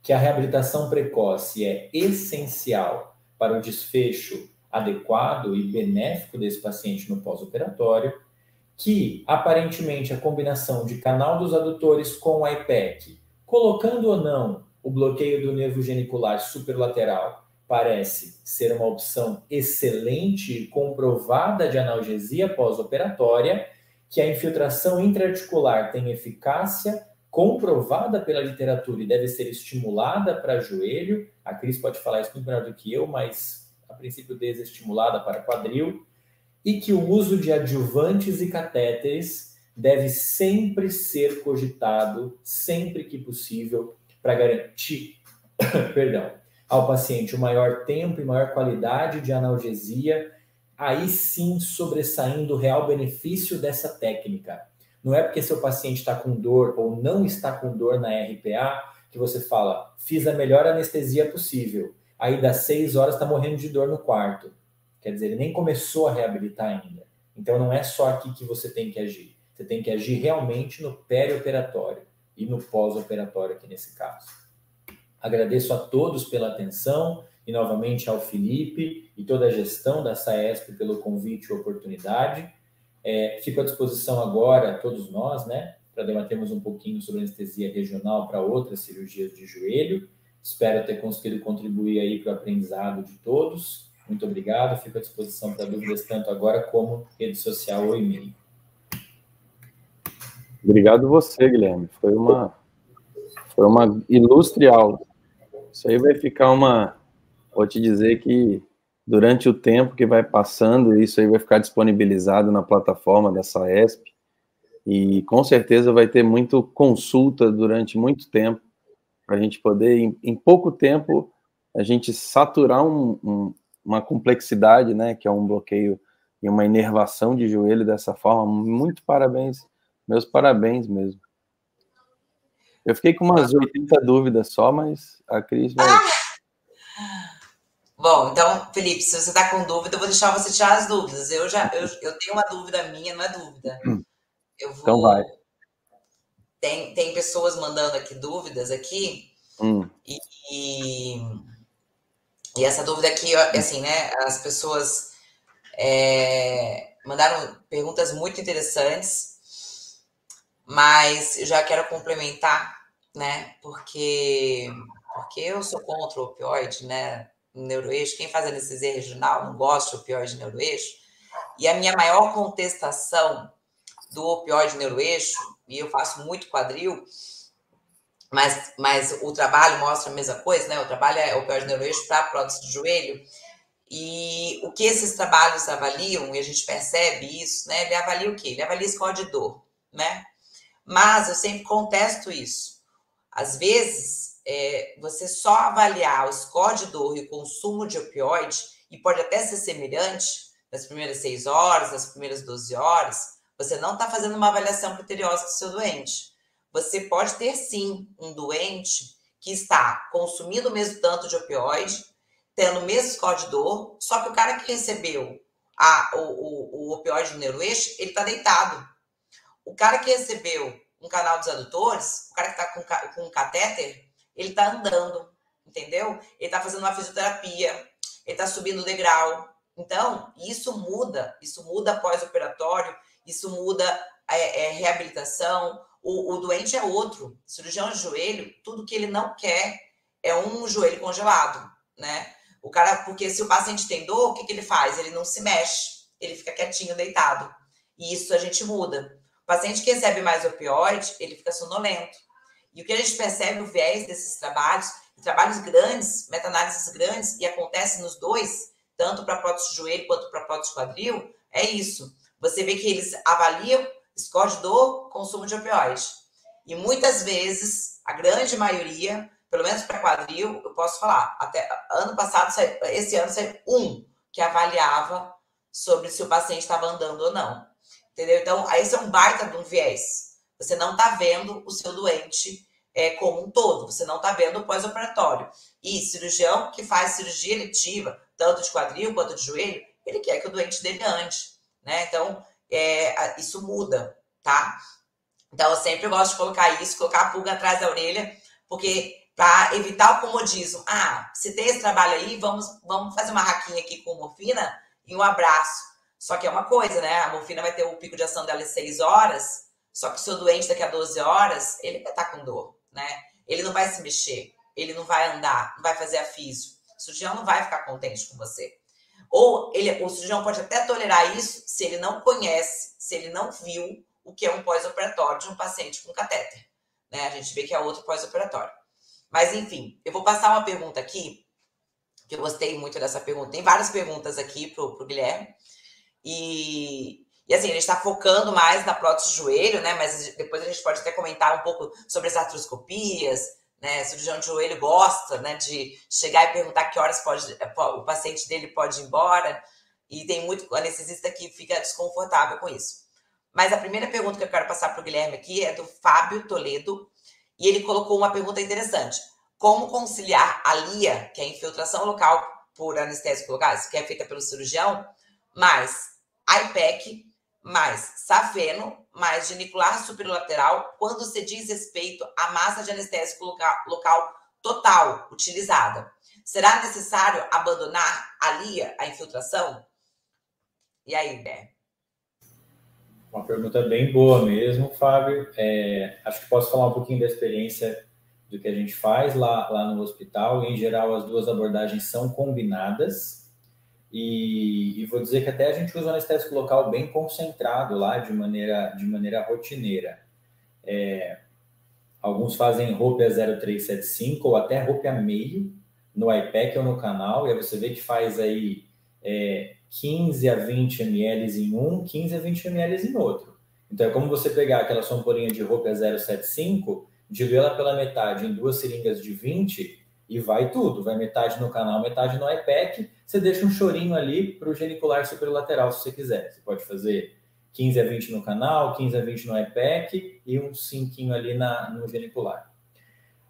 que a reabilitação precoce é essencial para o desfecho adequado e benéfico desse paciente no pós-operatório, que aparentemente a combinação de canal dos adutores com o IPEC, colocando ou não o bloqueio do nervo genicular superlateral, parece ser uma opção excelente e comprovada de analgesia pós-operatória, que a infiltração intraarticular tem eficácia comprovada pela literatura e deve ser estimulada para joelho. A Cris pode falar isso muito melhor do que eu, mas a princípio desestimulada para quadril e que o uso de adjuvantes e catéteres deve sempre ser cogitado, sempre que possível, para garantir, perdão, ao paciente o maior tempo e maior qualidade de analgesia, aí sim sobressaindo o real benefício dessa técnica. Não é porque seu paciente está com dor ou não está com dor na RPA que você fala, fiz a melhor anestesia possível. Aí das seis horas está morrendo de dor no quarto. Quer dizer, ele nem começou a reabilitar ainda. Então não é só aqui que você tem que agir. Você tem que agir realmente no perioperatório e no pós-operatório aqui nesse caso. Agradeço a todos pela atenção e novamente ao Felipe e toda a gestão da SAESP pelo convite e oportunidade. É, fico à disposição agora, todos nós, né, para debatermos um pouquinho sobre anestesia regional para outras cirurgias de joelho. Espero ter conseguido contribuir aí para o aprendizado de todos. Muito obrigado, fico à disposição para dúvidas tanto agora como rede social ou e-mail. Obrigado você, Guilherme. Foi uma, foi uma ilustre aula. Isso aí vai ficar uma. Vou te dizer que durante o tempo que vai passando, isso aí vai ficar disponibilizado na plataforma da SAESP. E com certeza vai ter muito consulta durante muito tempo, para a gente poder, em, em, pouco tempo, a gente saturar um, um, uma complexidade, né, que é um bloqueio e uma inervação de joelho dessa forma. Muito parabéns, meus parabéns mesmo. Eu fiquei com umas 80 dúvidas só, mas a Cris vai. Bom, então, Felipe, se você está com dúvida, eu vou deixar você tirar as dúvidas. Eu já eu, eu tenho uma dúvida minha, não é dúvida. Hum. Eu vou... Então vai. Tem, tem pessoas mandando aqui dúvidas aqui. Hum. E, e, e, essa dúvida aqui, assim, né? As pessoas é, mandaram perguntas muito interessantes, mas eu já quero complementar, né? Porque, porque eu sou contra o opioide, né? Neuroeixo, quem faz anestesia regional não gosta de opioide neuroeixo, e a minha maior contestação do opioide neuroeixo, e eu faço muito quadril, mas, mas o trabalho mostra a mesma coisa, né? O trabalho é opioide neuroeixo para prótese de joelho, e o que esses trabalhos avaliam, e a gente percebe isso, né? Ele avalia o quê? Ele avalia score de dor, né? Mas eu sempre contesto isso. Às vezes, é, você só avaliar o score de dor e o consumo de opioide, e pode até ser semelhante nas primeiras seis horas, nas primeiras 12 horas, você não está fazendo uma avaliação criteriosa do seu doente. Você pode ter sim um doente que está consumindo o mesmo tanto de opioide, tendo o mesmo score de dor, só que o cara que recebeu a, o, o, o opioide no neuroeixo, ele está deitado. O cara que recebeu um canal dos adutores, o cara que está com, com um catéter, ele está andando, entendeu? Ele está fazendo uma fisioterapia, ele está subindo o degrau. Então, isso muda, isso muda pós-operatório, isso muda é, é, reabilitação. O, o, doente é outro. Cirurgião de joelho, tudo que ele não quer é um joelho congelado, né? O cara, porque se o paciente tem dor, o que, que ele faz? Ele não se mexe, ele fica quietinho, deitado. E isso a gente muda. O paciente que recebe mais opioide, ele fica sonolento. E o que a gente percebe, o viés desses trabalhos, trabalhos grandes, meta-análises grandes, e acontece nos dois, tanto para prótese de joelho quanto para prótese de quadril, é isso. Você vê que eles avaliam score dor, consumo de opioide. E muitas vezes, a grande maioria, pelo menos para quadril, eu posso falar, até ano passado, esse ano saiu um que avaliava sobre se o paciente estava andando ou não. Entendeu? Então, esse é um baita de um viés. Você não está vendo o seu doente é, como um todo, você não está vendo o pós-operatório. E cirurgião que faz cirurgia eletiva, tanto de quadril quanto de joelho, ele quer que o doente dele ande, né? Então, é, isso muda, tá? Então, eu sempre gosto de colocar isso, colocar a pulga atrás da orelha, porque para evitar o comodismo, ah, se tem esse trabalho aí, vamos, vamos fazer uma raquinha aqui com morfina e um abraço. Só que é uma coisa, né? A morfina vai ter o pico de ação dela em seis horas, só que o seu doente daqui a 12 horas, ele vai estar com dor, né? Ele não vai se mexer, ele não vai andar, não vai fazer a físio. O cirurgião não vai ficar contente com você. Ou ele, o cirurgião pode até tolerar isso se ele não conhece, se ele não viu o que é um pós-operatório de um paciente com catéter. Né? A gente vê que é outro pós-operatório. Mas, enfim, eu vou passar uma pergunta aqui, que eu gostei muito dessa pergunta. Tem várias perguntas aqui para o Guilherme. E e assim, a gente está focando mais na prótese de joelho, né? Mas depois a gente pode até comentar um pouco sobre as artroscopias, né? O cirurgião de joelho gosta, né? De chegar e perguntar que horas pode, o paciente dele pode ir embora. E tem muito anestesista que fica desconfortável com isso. Mas a primeira pergunta que eu quero passar para o Guilherme aqui é do Fábio Toledo. E ele colocou uma pergunta interessante. Como conciliar a LIA, que é a infiltração local por anestésico local, que é feita pelo cirurgião, mais IPEC mais safeno, mais genicular superolateral, quando se diz respeito à massa de anestésico local, local total utilizada. Será necessário abandonar a LIA, a infiltração? E aí, Bé? Uma pergunta bem boa mesmo, Fábio. É, acho que posso falar um pouquinho da experiência do que a gente faz lá, lá no hospital. Em geral, as duas abordagens são combinadas. E, e, vou dizer que até a gente usa um anestésico local bem concentrado lá, de maneira, de maneira rotineira. É, alguns fazem roupa 0375 ou até roupa meio no iPad ou no canal, e aí você vê que faz aí é, 15 a 20 ml em um, 15 a 20 ml em outro. Então é como você pegar aquela somporinha de roupa 075, diluir ela pela metade em duas seringas de 20 e vai tudo, vai metade no canal, metade no IPEC, você deixa um chorinho ali para o genicular superlateral, se você quiser. Você pode fazer 15 a 20 no canal, 15 a 20 no IPEC e um 5 ali na, no genicular.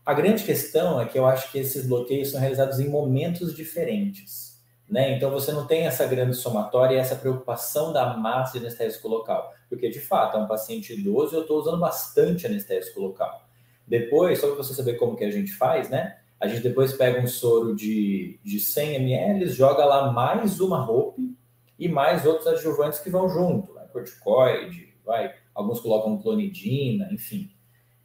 A grande questão é que eu acho que esses bloqueios são realizados em momentos diferentes. Né? Então você não tem essa grande somatória e essa preocupação da massa de anestésico local, porque de fato é um paciente idoso e eu estou usando bastante anestésico local. Depois, só para você saber como que a gente faz, né? A gente depois pega um soro de, de 100 ml, joga lá mais uma roupa e mais outros adjuvantes que vão junto, né? corticoide, vai, alguns colocam clonidina, enfim.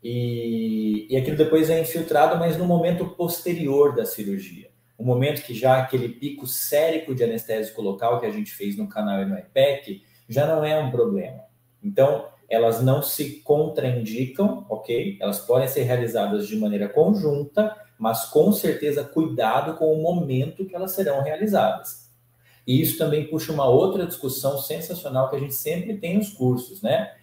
E, e aquilo depois é infiltrado, mas no momento posterior da cirurgia. O momento que já aquele pico sérico de anestésico local que a gente fez no canal e no IPEC já não é um problema. Então, elas não se contraindicam, ok? Elas podem ser realizadas de maneira conjunta, mas com certeza cuidado com o momento que elas serão realizadas. E isso também puxa uma outra discussão sensacional que a gente sempre tem nos cursos, né?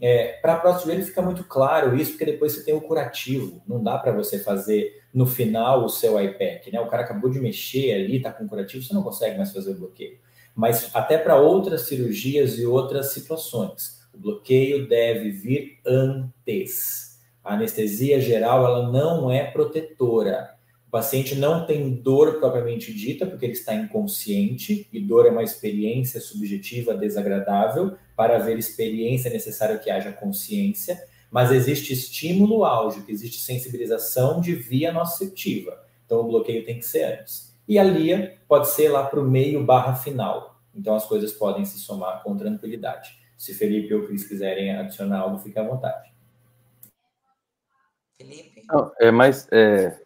É, para a próstata joelho fica muito claro isso, porque depois você tem o curativo. Não dá para você fazer no final o seu IPEC, né? O cara acabou de mexer ali, está com curativo, você não consegue mais fazer o bloqueio. Mas até para outras cirurgias e outras situações, o bloqueio deve vir antes. A anestesia geral ela não é protetora. O paciente não tem dor propriamente dita, porque ele está inconsciente, e dor é uma experiência subjetiva desagradável. Para haver experiência é necessário que haja consciência, mas existe estímulo álgico, existe sensibilização de via nociceptiva. Então o bloqueio tem que ser antes. E a LIA pode ser lá para o meio barra final. Então as coisas podem se somar com tranquilidade. Se Felipe ou Cris quiserem adicionar algo, fique à vontade. Felipe? Não, é mais, é,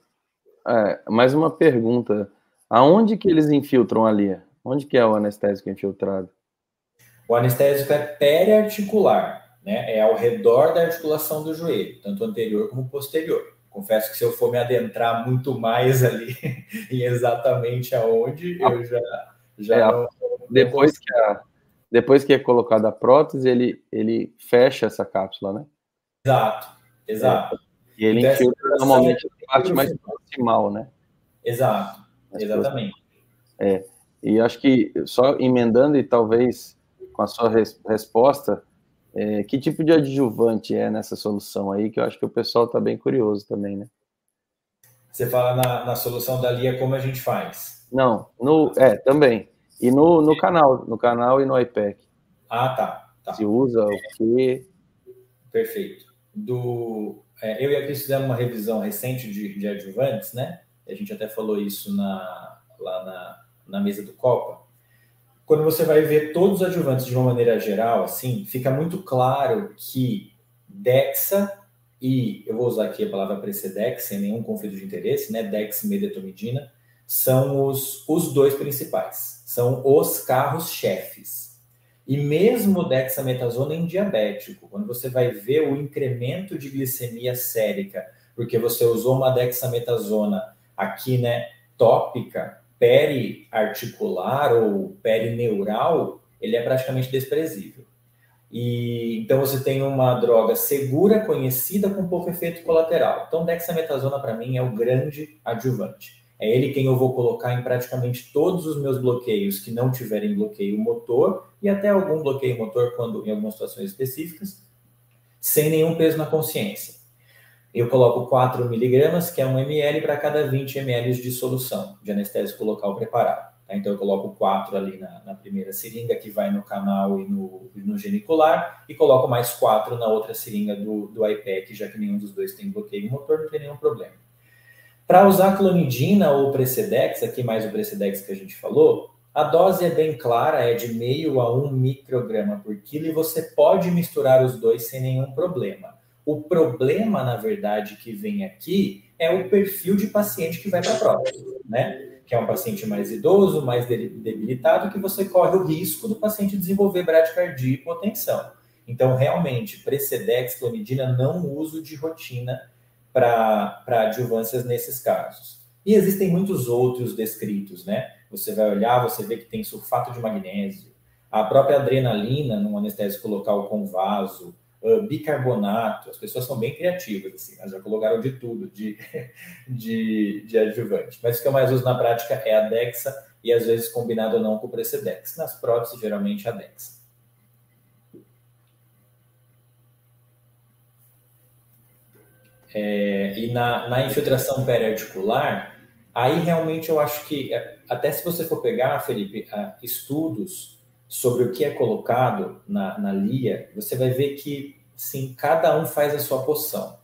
é, mais uma pergunta. Aonde que eles infiltram ali? Onde que é o anestésico infiltrado? O anestésico é periarticular, né? É ao redor da articulação do joelho, tanto anterior como posterior. Confesso que se eu for me adentrar muito mais ali em exatamente aonde, eu já, já é, não, depois não que a, depois que é colocada a prótese, ele, ele fecha essa cápsula, né? Exato, exato. É. E ele então, infiltra normalmente a parte mais proximal, né? Exato, exatamente. É, e acho que só emendando e talvez com a sua res resposta, é, que tipo de adjuvante é nessa solução aí, que eu acho que o pessoal está bem curioso também, né? Você fala na, na solução da Lia como a gente faz? Não, no, é, também. E no, no canal, no canal e no iPad. Ah, tá. tá. Se usa o quê? Perfeito. Do, é, eu e a Cris fizemos uma revisão recente de, de adjuvantes, né? A gente até falou isso na, lá na, na mesa do Copa. Quando você vai ver todos os adjuvantes de uma maneira geral, assim, fica muito claro que Dexa e, eu vou usar aqui a palavra Precedex, sem nenhum conflito de interesse, né? Dex e medetomidina, são os, os dois principais, são os carros-chefes. E mesmo dexametasona em diabético, quando você vai ver o incremento de glicemia sérica, porque você usou uma dexametasona aqui, né, tópica, periarticular ou perineural, ele é praticamente desprezível. E então você tem uma droga segura, conhecida com pouco efeito colateral. Então dexametasona para mim é o grande adjuvante. É ele quem eu vou colocar em praticamente todos os meus bloqueios que não tiverem bloqueio motor e até algum bloqueio motor quando em algumas situações específicas, sem nenhum peso na consciência. Eu coloco 4 miligramas, que é 1 ml para cada 20 ml de solução de anestésico local preparado. Tá? Então eu coloco 4 ali na, na, primeira seringa que vai no canal e no, no genicular e coloco mais 4 na outra seringa do, do IPEC, já que nenhum dos dois tem bloqueio motor, não tem nenhum problema. Para usar clonidina ou Precedex, aqui mais o Precedex que a gente falou, a dose é bem clara, é de meio a um micrograma por quilo e você pode misturar os dois sem nenhum problema. O problema, na verdade, que vem aqui é o perfil de paciente que vai para a prova, né? Que é um paciente mais idoso, mais debilitado, que você corre o risco do paciente desenvolver bradicardia e hipotensão. Então, realmente, Precedex, clonidina, não uso de rotina para adjuvâncias nesses casos. E existem muitos outros descritos, né? Você vai olhar, você vê que tem sulfato de magnésio, a própria adrenalina num anestésico local com vaso, uh, bicarbonato, as pessoas são bem criativas, assim, elas já colocaram de tudo de, de, de adjuvante. Mas o que eu mais uso na prática é a Dexa e às vezes combinado ou não com o Precedex. Nas próteses, geralmente a Dexa. É, e na, na infiltração periarticular, aí realmente eu acho que, é, até se você for pegar, Felipe, estudos sobre o que é colocado na, na LIA, você vai ver que, sim, cada um faz a sua poção.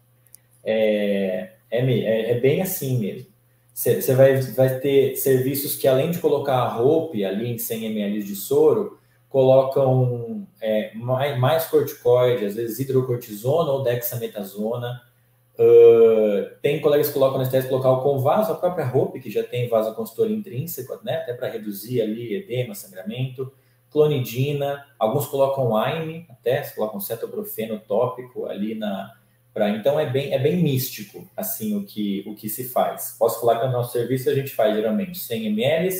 É, é, é, é bem assim mesmo. Você vai, vai ter serviços que, além de colocar a roupa ali em 100 ml de soro, colocam é, mais, mais corticoide, às vezes hidrocortisona ou dexametasona. Uh, tem colegas que colocam anestésico local com vaso, a própria roupa, que já tem vasoconstritor intrínseco, né, até para reduzir ali edema, sangramento. Clonidina, alguns colocam AINE, até, colocam cetoprofeno tópico ali na, Pra, então é bem, é bem místico assim o que, o que se faz. Posso falar que no nosso serviço a gente faz geralmente 100 ml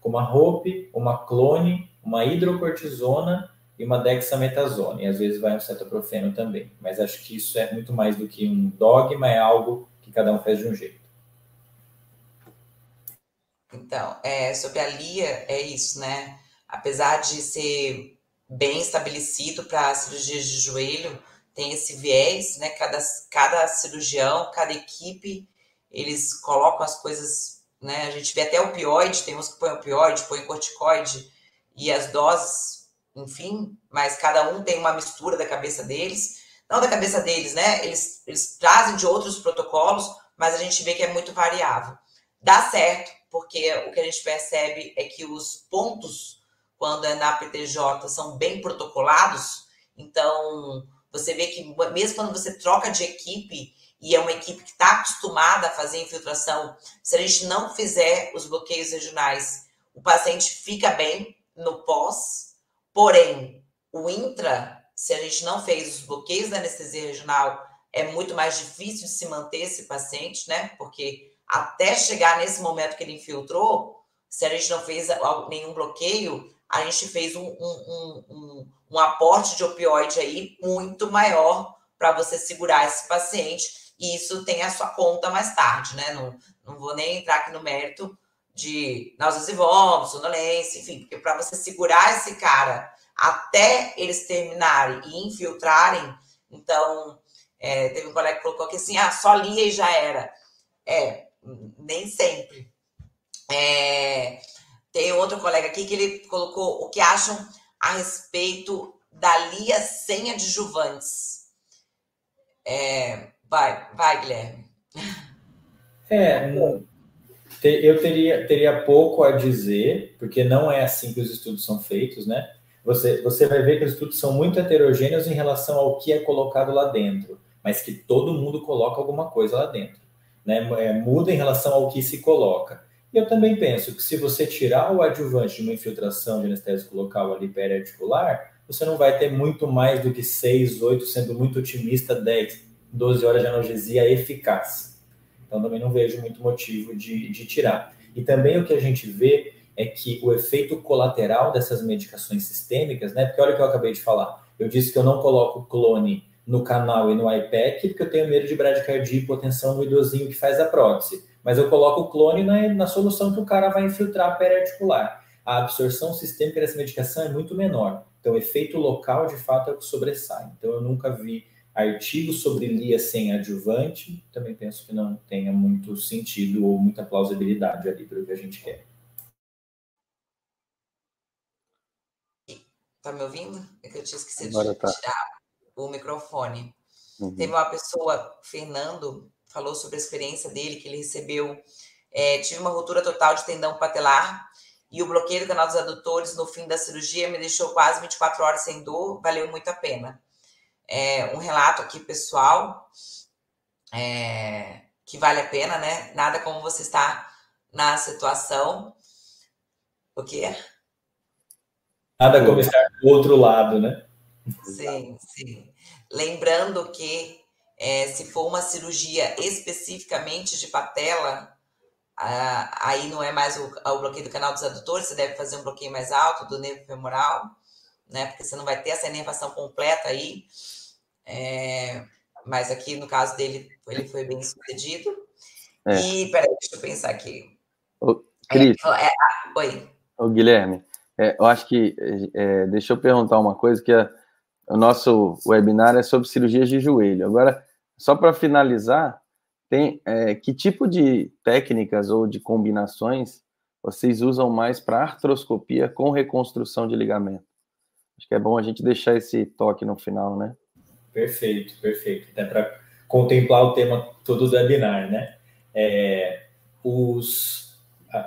com uma ROPE, uma clone, uma hidrocortisona e uma dexametasona. E às vezes vai um cetoprofeno também. Mas acho que isso é muito mais do que um dogma, é algo que cada um faz de um jeito. Então, é, sobre a LIA, é isso, né? Apesar de ser bem estabelecido para cirurgias de joelho, tem esse viés, né? Cada, cada cirurgião, cada equipe, eles colocam as coisas, né? A gente vê até opioide, tem uns que põem opioide, põem corticoide e as doses, enfim, mas cada um tem uma mistura da cabeça deles. Não da cabeça deles, né? Eles, eles trazem de outros protocolos, mas a gente vê que é muito variável. Dá certo, porque o que a gente percebe é que os pontos, quando é na PTJ, são bem protocolados, então você vê que mesmo quando você troca de equipe e é uma equipe que está acostumada a fazer infiltração, se a gente não fizer os bloqueios regionais, o paciente fica bem no pós, porém, o intra, se a gente não fez os bloqueios da anestesia regional, é muito mais difícil se manter esse paciente, né? Porque até chegar nesse momento que ele infiltrou, se a gente não fez nenhum bloqueio, a gente fez um, um, um, um aporte de opioide aí muito maior para você segurar esse paciente, e isso tem a sua conta mais tarde, né? Não, não vou nem entrar aqui no mérito de náuseas e vômitos, sonolência, enfim, porque para você segurar esse cara até eles terminarem e infiltrarem, então, é, teve um colega que colocou aqui assim, ah, só lia e já era. É, nem sempre. É, tem outro colega aqui que ele colocou o que acham a respeito da Lia sem adjuvantes. É, vai, vai, Guilherme. É, eu teria, teria pouco a dizer, porque não é assim que os estudos são feitos, né? Você, você vai ver que os estudos são muito heterogêneos em relação ao que é colocado lá dentro, mas que todo mundo coloca alguma coisa lá dentro. Né? É, muda em relação ao que se coloca. E eu também penso que se você tirar o adjuvante de uma infiltração de anestésico local ali periarticular, você não vai ter muito mais do que 6, 8, sendo muito otimista, 10, 12 horas de analgesia eficaz. Então também não vejo muito motivo de, de tirar. E também o que a gente vê é que o efeito colateral dessas medicações sistêmicas, né? Porque olha o que eu acabei de falar. Eu disse que eu não coloco clone no canal e no IPEC porque eu tenho medo de bradicardia e hipotensão no idosinho que faz a prótese mas eu coloco o clone na, na solução que o cara vai infiltrar periarticular. A absorção sistêmica dessa medicação é muito menor. Então, o efeito local, de fato, é o que sobressai. Então, eu nunca vi artigos sobre LIA sem adjuvante. Também penso que não tenha muito sentido ou muita plausibilidade ali para o que a gente quer. Tá me ouvindo? É que eu tinha esquecido Agora de tá. tirar o microfone. Uhum. Teve uma pessoa, Fernando, falou sobre a experiência dele, que ele recebeu. É, tive uma ruptura total de tendão patelar e o bloqueio do canal dos adutores no fim da cirurgia me deixou quase 24 horas sem dor, valeu muito a pena. É, um relato aqui pessoal é, que vale a pena, né? Nada como você estar na situação. O quê? Nada como estar do outro lado, né? Sim, sim. Lembrando que é, se for uma cirurgia especificamente de patela, ah, aí não é mais o, o, bloqueio do canal dos adutores, você deve fazer um bloqueio mais alto do nervo femoral, né? Porque você não vai ter essa inervação completa aí. É, mas aqui no caso dele, ele foi bem sucedido. É. E peraí, deixa eu pensar aqui. O Cris. É, é, ah, oi. O Guilherme, é, eu acho que é, deixa eu perguntar uma coisa que o nosso webinar é sobre cirurgias de joelho. Agora, Só para finalizar, tem que tipo de técnicas ou de combinações vocês usam mais para artroscopia com reconstrução de ligamento? Acho que é bom a gente deixar esse toque no final, né? Perfeito, perfeito. Até para contemplar o tema todo do webinar, né? É, os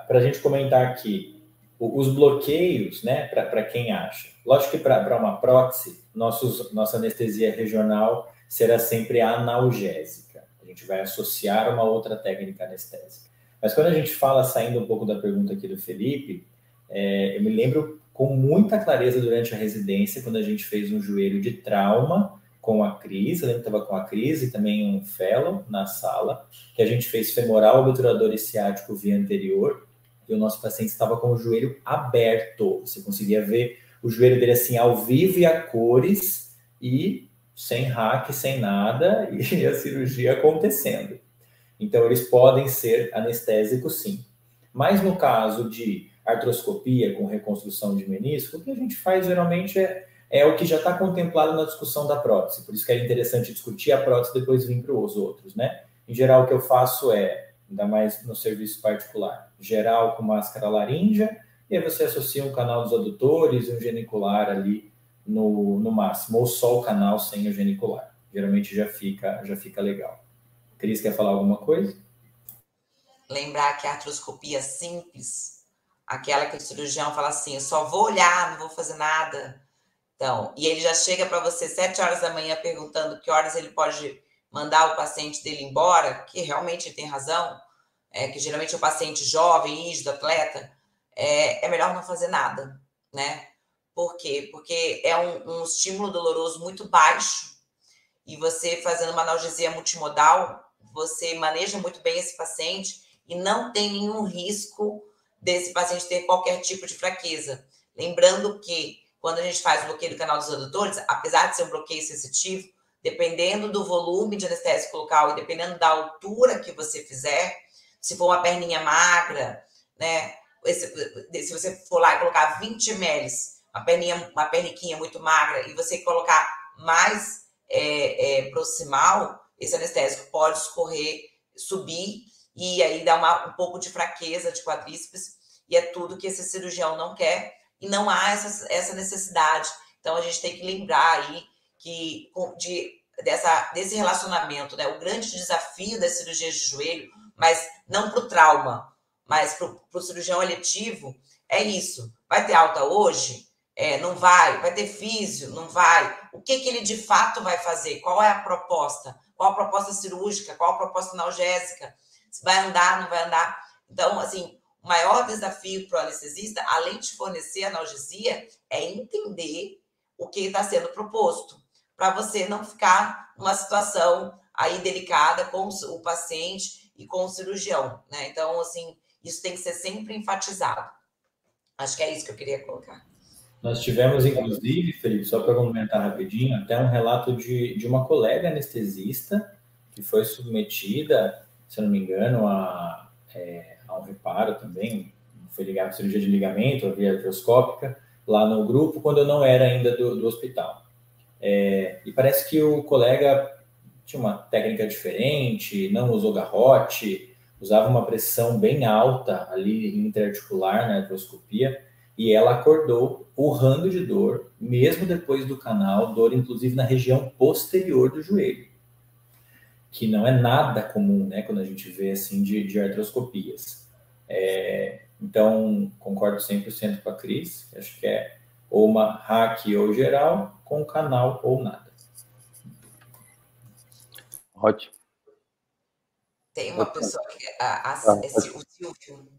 para a gente comentar aqui, os bloqueios, né? Para quem acha. Lógico que para uma prótese, nossos, nossa anestesia regional será sempre analgésica. A gente vai associar uma outra técnica anestésica. Mas quando a gente fala, saindo um pouco da pergunta aqui do Felipe, é, eu me lembro com muita clareza durante a residência, quando a gente fez um joelho de trauma com a Cris, eu lembro que estava com a Cris e também um fellow na sala, que a gente fez femoral, obturador e ciático via anterior, e o nosso paciente estava com o joelho aberto. Você conseguia ver o joelho dele assim ao vivo e a cores, e sem hack, sem nada, e a cirurgia acontecendo. Então, eles podem ser anestésicos, sim. Mas no caso de artroscopia com reconstrução de menisco, o que a gente faz geralmente é, é o que já está contemplado na discussão da prótese. Por isso que é interessante discutir a prótese depois vir para os outros, né? Em geral, o que eu faço é, ainda mais no serviço particular, geral com máscara laríngea, e aí você associa um canal dos adutores e um genicular ali no, no máximo, ou só o canal sem o genicular. Geralmente já fica, já fica legal. Cris, quer falar alguma coisa? Lembrar que a artroscopia simples, aquela que o cirurgião fala assim, eu só vou olhar, não vou fazer nada. Então, e ele já chega para você sete horas da manhã perguntando que horas ele pode mandar o paciente dele embora, que realmente ele tem razão, é que geralmente o paciente jovem, rígido, atleta, é, é melhor não fazer nada, né? Por quê? Porque é um, um estímulo doloroso muito baixo e você fazendo uma analgesia multimodal, você maneja muito bem esse paciente e não tem nenhum risco desse paciente ter qualquer tipo de fraqueza. Lembrando que quando a gente faz o bloqueio do canal dos adutores, apesar de ser um bloqueio sensitivo, dependendo do volume de anestésico local e dependendo da altura que você fizer, se for uma perninha magra, né? Se você for lá e colocar 20 ml uma perninha, uma perniquinha muito magra e você colocar mais é, é, proximal, esse anestésico pode escorrer, subir e aí dá uma, um pouco de fraqueza de quadríceps e é tudo que esse cirurgião não quer e não há essa, essa necessidade. Então a gente tem que lembrar aí que de, dessa, desse relacionamento, né? O grande desafio das cirurgias de joelho, mas não para o trauma, mas para o cirurgião eletivo, é isso. Vai ter alta hoje? É, não vai, vai ter físio, não vai. O que, que ele de fato vai fazer? Qual é a proposta? Qual a proposta cirúrgica? Qual a proposta analgésica? Se vai andar, não vai andar? Então, assim, o maior desafio para o anestesista, além de fornecer analgesia, é entender o que está sendo proposto, para você não ficar numa situação aí delicada com o paciente e com o cirurgião, né? Então, assim, isso tem que ser sempre enfatizado. Acho que é isso que eu queria colocar. Nós tivemos, inclusive, Felipe, só para comentar rapidinho, até um relato de, de uma colega anestesista que foi submetida, se eu não me engano, a, é, um reparo também, foi ligado cirurgia de ligamento, via artroscópica, lá no grupo, quando eu não era ainda do, do hospital. É, e parece que o colega tinha uma técnica diferente, não usou garrote, usava uma pressão bem alta ali interarticular na artroscopia, e ela acordou urrando de dor, mesmo depois do canal, dor inclusive na região posterior do joelho, que não é nada comum, né, quando a gente vê assim de, de artroscopias. É, então, concordo 100% com a Cris, acho que é ou uma hack ou geral, com canal ou nada. Ótimo. Tem uma pessoa que. A, a, ah, esse, o Silvio.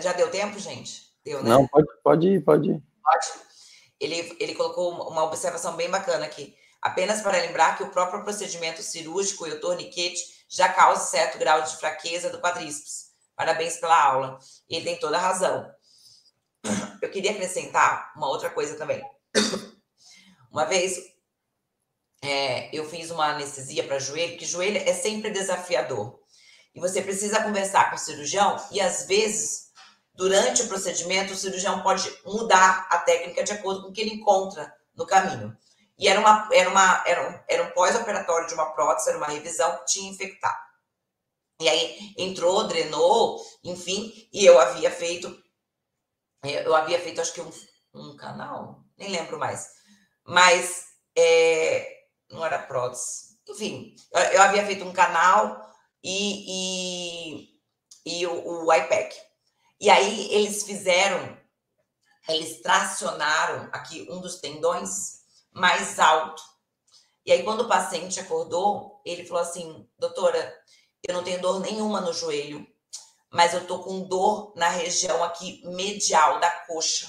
Já deu tempo, gente? Deu, né? Não, pode, pode ir, pode ir. Pode. Ele, ele colocou uma observação bem bacana aqui. Apenas para lembrar que o próprio procedimento cirúrgico e o torniquete já causa certo grau de fraqueza do quadríceps. Parabéns pela aula. Ele tem toda a razão. Eu queria acrescentar uma outra coisa também. Uma vez é, eu fiz uma anestesia para joelho, que joelho é sempre desafiador. E você precisa conversar com o cirurgião e às vezes Durante o procedimento, o cirurgião pode mudar a técnica de acordo com o que ele encontra no caminho. e era, uma, era, uma, era um, era um pós-operatório de uma prótese, era uma revisão que tinha infectado. E aí entrou, drenou, enfim, e eu havia feito, eu havia feito acho que um, um canal, nem lembro mais, mas é, não era prótese, enfim, eu, eu, havia feito um canal e, e, e o, o IPEC. E aí eles fizeram, eles tracionaram aqui um dos tendões mais alto. E aí, quando o paciente acordou, ele falou assim: doutora, eu não tenho dor nenhuma no joelho, mas eu tô com dor na região aqui medial da coxa.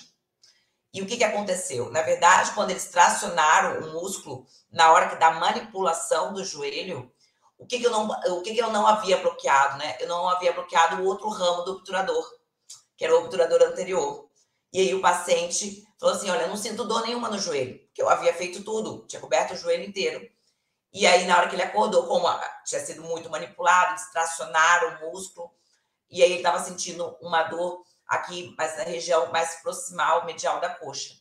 E o que, que aconteceu? Na verdade, quando eles tracionaram o músculo, na hora que da manipulação do joelho, o que, que eu não, o que, que eu não havia bloqueado, né? Eu não havia bloqueado o outro ramo do obturador, que era o obturador anterior. E aí o paciente falou assim: Olha, eu não sinto dor nenhuma no joelho, porque eu havia feito tudo, tinha coberto o joelho inteiro. E aí, na hora que ele acordou, como tinha sido muito manipulado, distracionaram o músculo, e aí ele estava sentindo uma dor aqui, mas na região mais proximal, medial da coxa.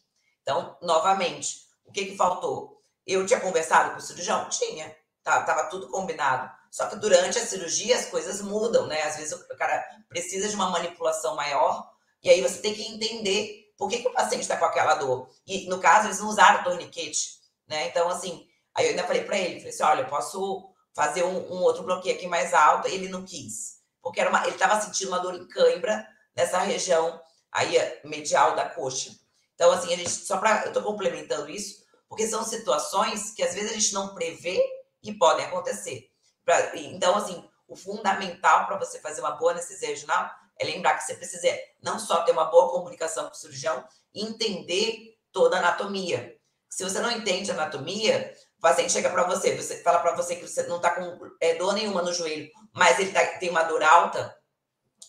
Então, novamente, o que, que faltou? Eu tinha conversado com o cirurgião? Tinha, tá, tudo combinado. Só que durante a cirurgia as coisas mudam, né? Às vezes o cara precisa de uma manipulação maior, e aí você tem que entender por que, que o paciente está com aquela dor. E no caso, eles não usaram torniquete, né? Então, assim, Aí eu ainda falei para ele, falei assim, olha, eu posso fazer um, um, outro bloqueio aqui mais alto. Ele não quis, porque era uma, ele estava sentindo uma dor em cãibra nessa região aí medial da coxa. Então, assim, a gente, só para, eu estou complementando isso, porque são situações que às vezes a gente não prevê e podem acontecer. Pra, então, assim, o fundamental para você fazer uma boa anestesia regional é lembrar que você precisa não só ter uma boa comunicação com o cirurgião, entender toda a anatomia. Se você não entende a anatomia, o paciente chega para você, você fala para você que você não está com é, dor nenhuma no joelho, mas ele tá, tem uma dor alta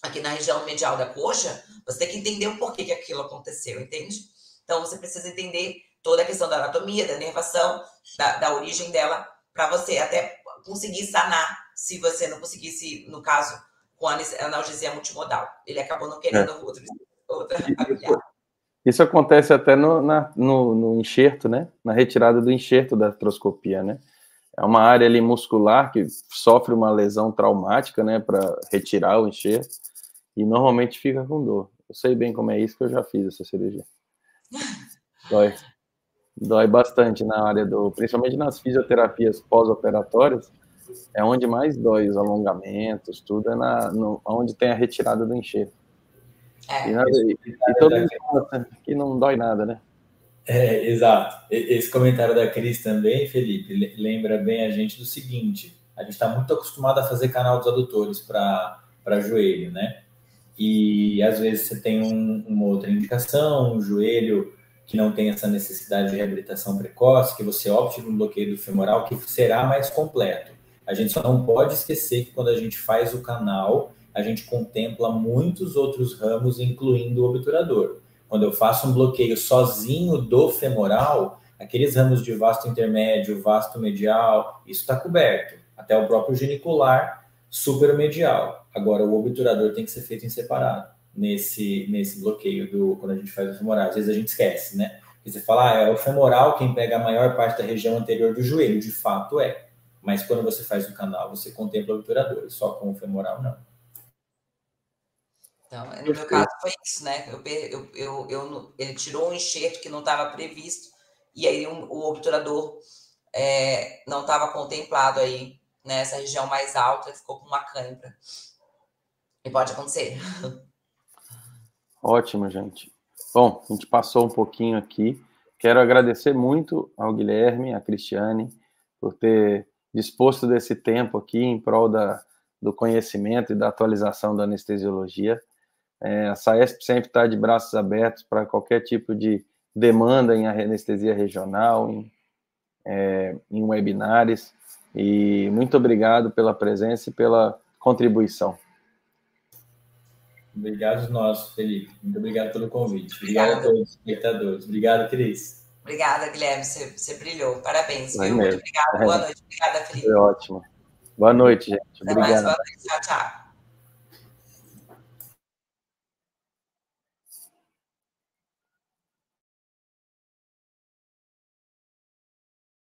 aqui na região medial da coxa, você tem que entender o porquê que aquilo aconteceu, entende? Então você precisa entender toda a questão da anatomia, da nervação, da, da origem dela, para você até conseguir sanar, se você não conseguisse, no caso, com a analgesia multimodal. Ele acabou não querendo é. outro, outra isso acontece até no, na, no, no, enxerto, né? Na retirada do enxerto da artroscopia, né? É uma área ali muscular que sofre uma lesão traumática, né? Para retirar o enxerto e normalmente fica com dor. Eu sei bem como é isso que eu já fiz essa cirurgia. Dói. Dói bastante na área do, principalmente nas fisioterapias pós-operatórias, é onde mais dói os alongamentos, tudo é na, no, onde tem a retirada do enxerto. É. E, nada, e, e todo mundo que não dói nada, né? É, exato. Esse comentário da Cris também, Felipe, lembra bem a gente do seguinte: a gente está muito acostumado a fazer canal dos adutores para joelho, né? E às vezes você tem um, uma outra indicação, um joelho que não tem essa necessidade de reabilitação precoce, que você opte por um bloqueio do femoral que será mais completo. A gente só não pode esquecer que quando a gente faz o canal, a gente contempla muitos outros ramos, incluindo o obturador. Quando eu faço um bloqueio sozinho do femoral, aqueles ramos de vasto intermédio, vasto medial, isso está coberto. Até o próprio genicular supermedial. Agora, o obturador tem que ser feito em separado nesse, nesse bloqueio do quando a gente faz o femoral. Às vezes a gente esquece, né? Porque você fala, ah, é o femoral quem pega a maior parte da região anterior do joelho. De fato é. Mas quando você faz o canal, você contempla o obturador. Só com o femoral, não. Então, no meu caso foi isso, né? Eu, eu, eu, eu ele tirou um enxerto que não estava previsto e aí um, o obturador é, não estava contemplado aí nessa né? região mais alta, ficou com uma cãibra. E pode acontecer. Ótimo, gente. Bom, a gente passou um pouquinho aqui. Quero agradecer muito ao Guilherme, à Cristiane, por ter disposto desse tempo aqui em prol da, do conhecimento e da atualização da anestesiologia. É, a SAESP sempre está de braços abertos para qualquer tipo de demanda em anestesia regional, em, é, em webinars. E muito obrigado pela presença e pela contribuição. Obrigado nós, Felipe. Muito obrigado pelo convite. Obrigado Obrigada. a todos os espectadores. Obrigado, Cris. Obrigada, Guilherme. Você, você brilhou. Parabéns. Viu? Muito obrigada. Boa noite. Obrigada, Felipe. Foi ótimo. Boa noite, gente. Obrigado. Boa noite. Tchau, tchau.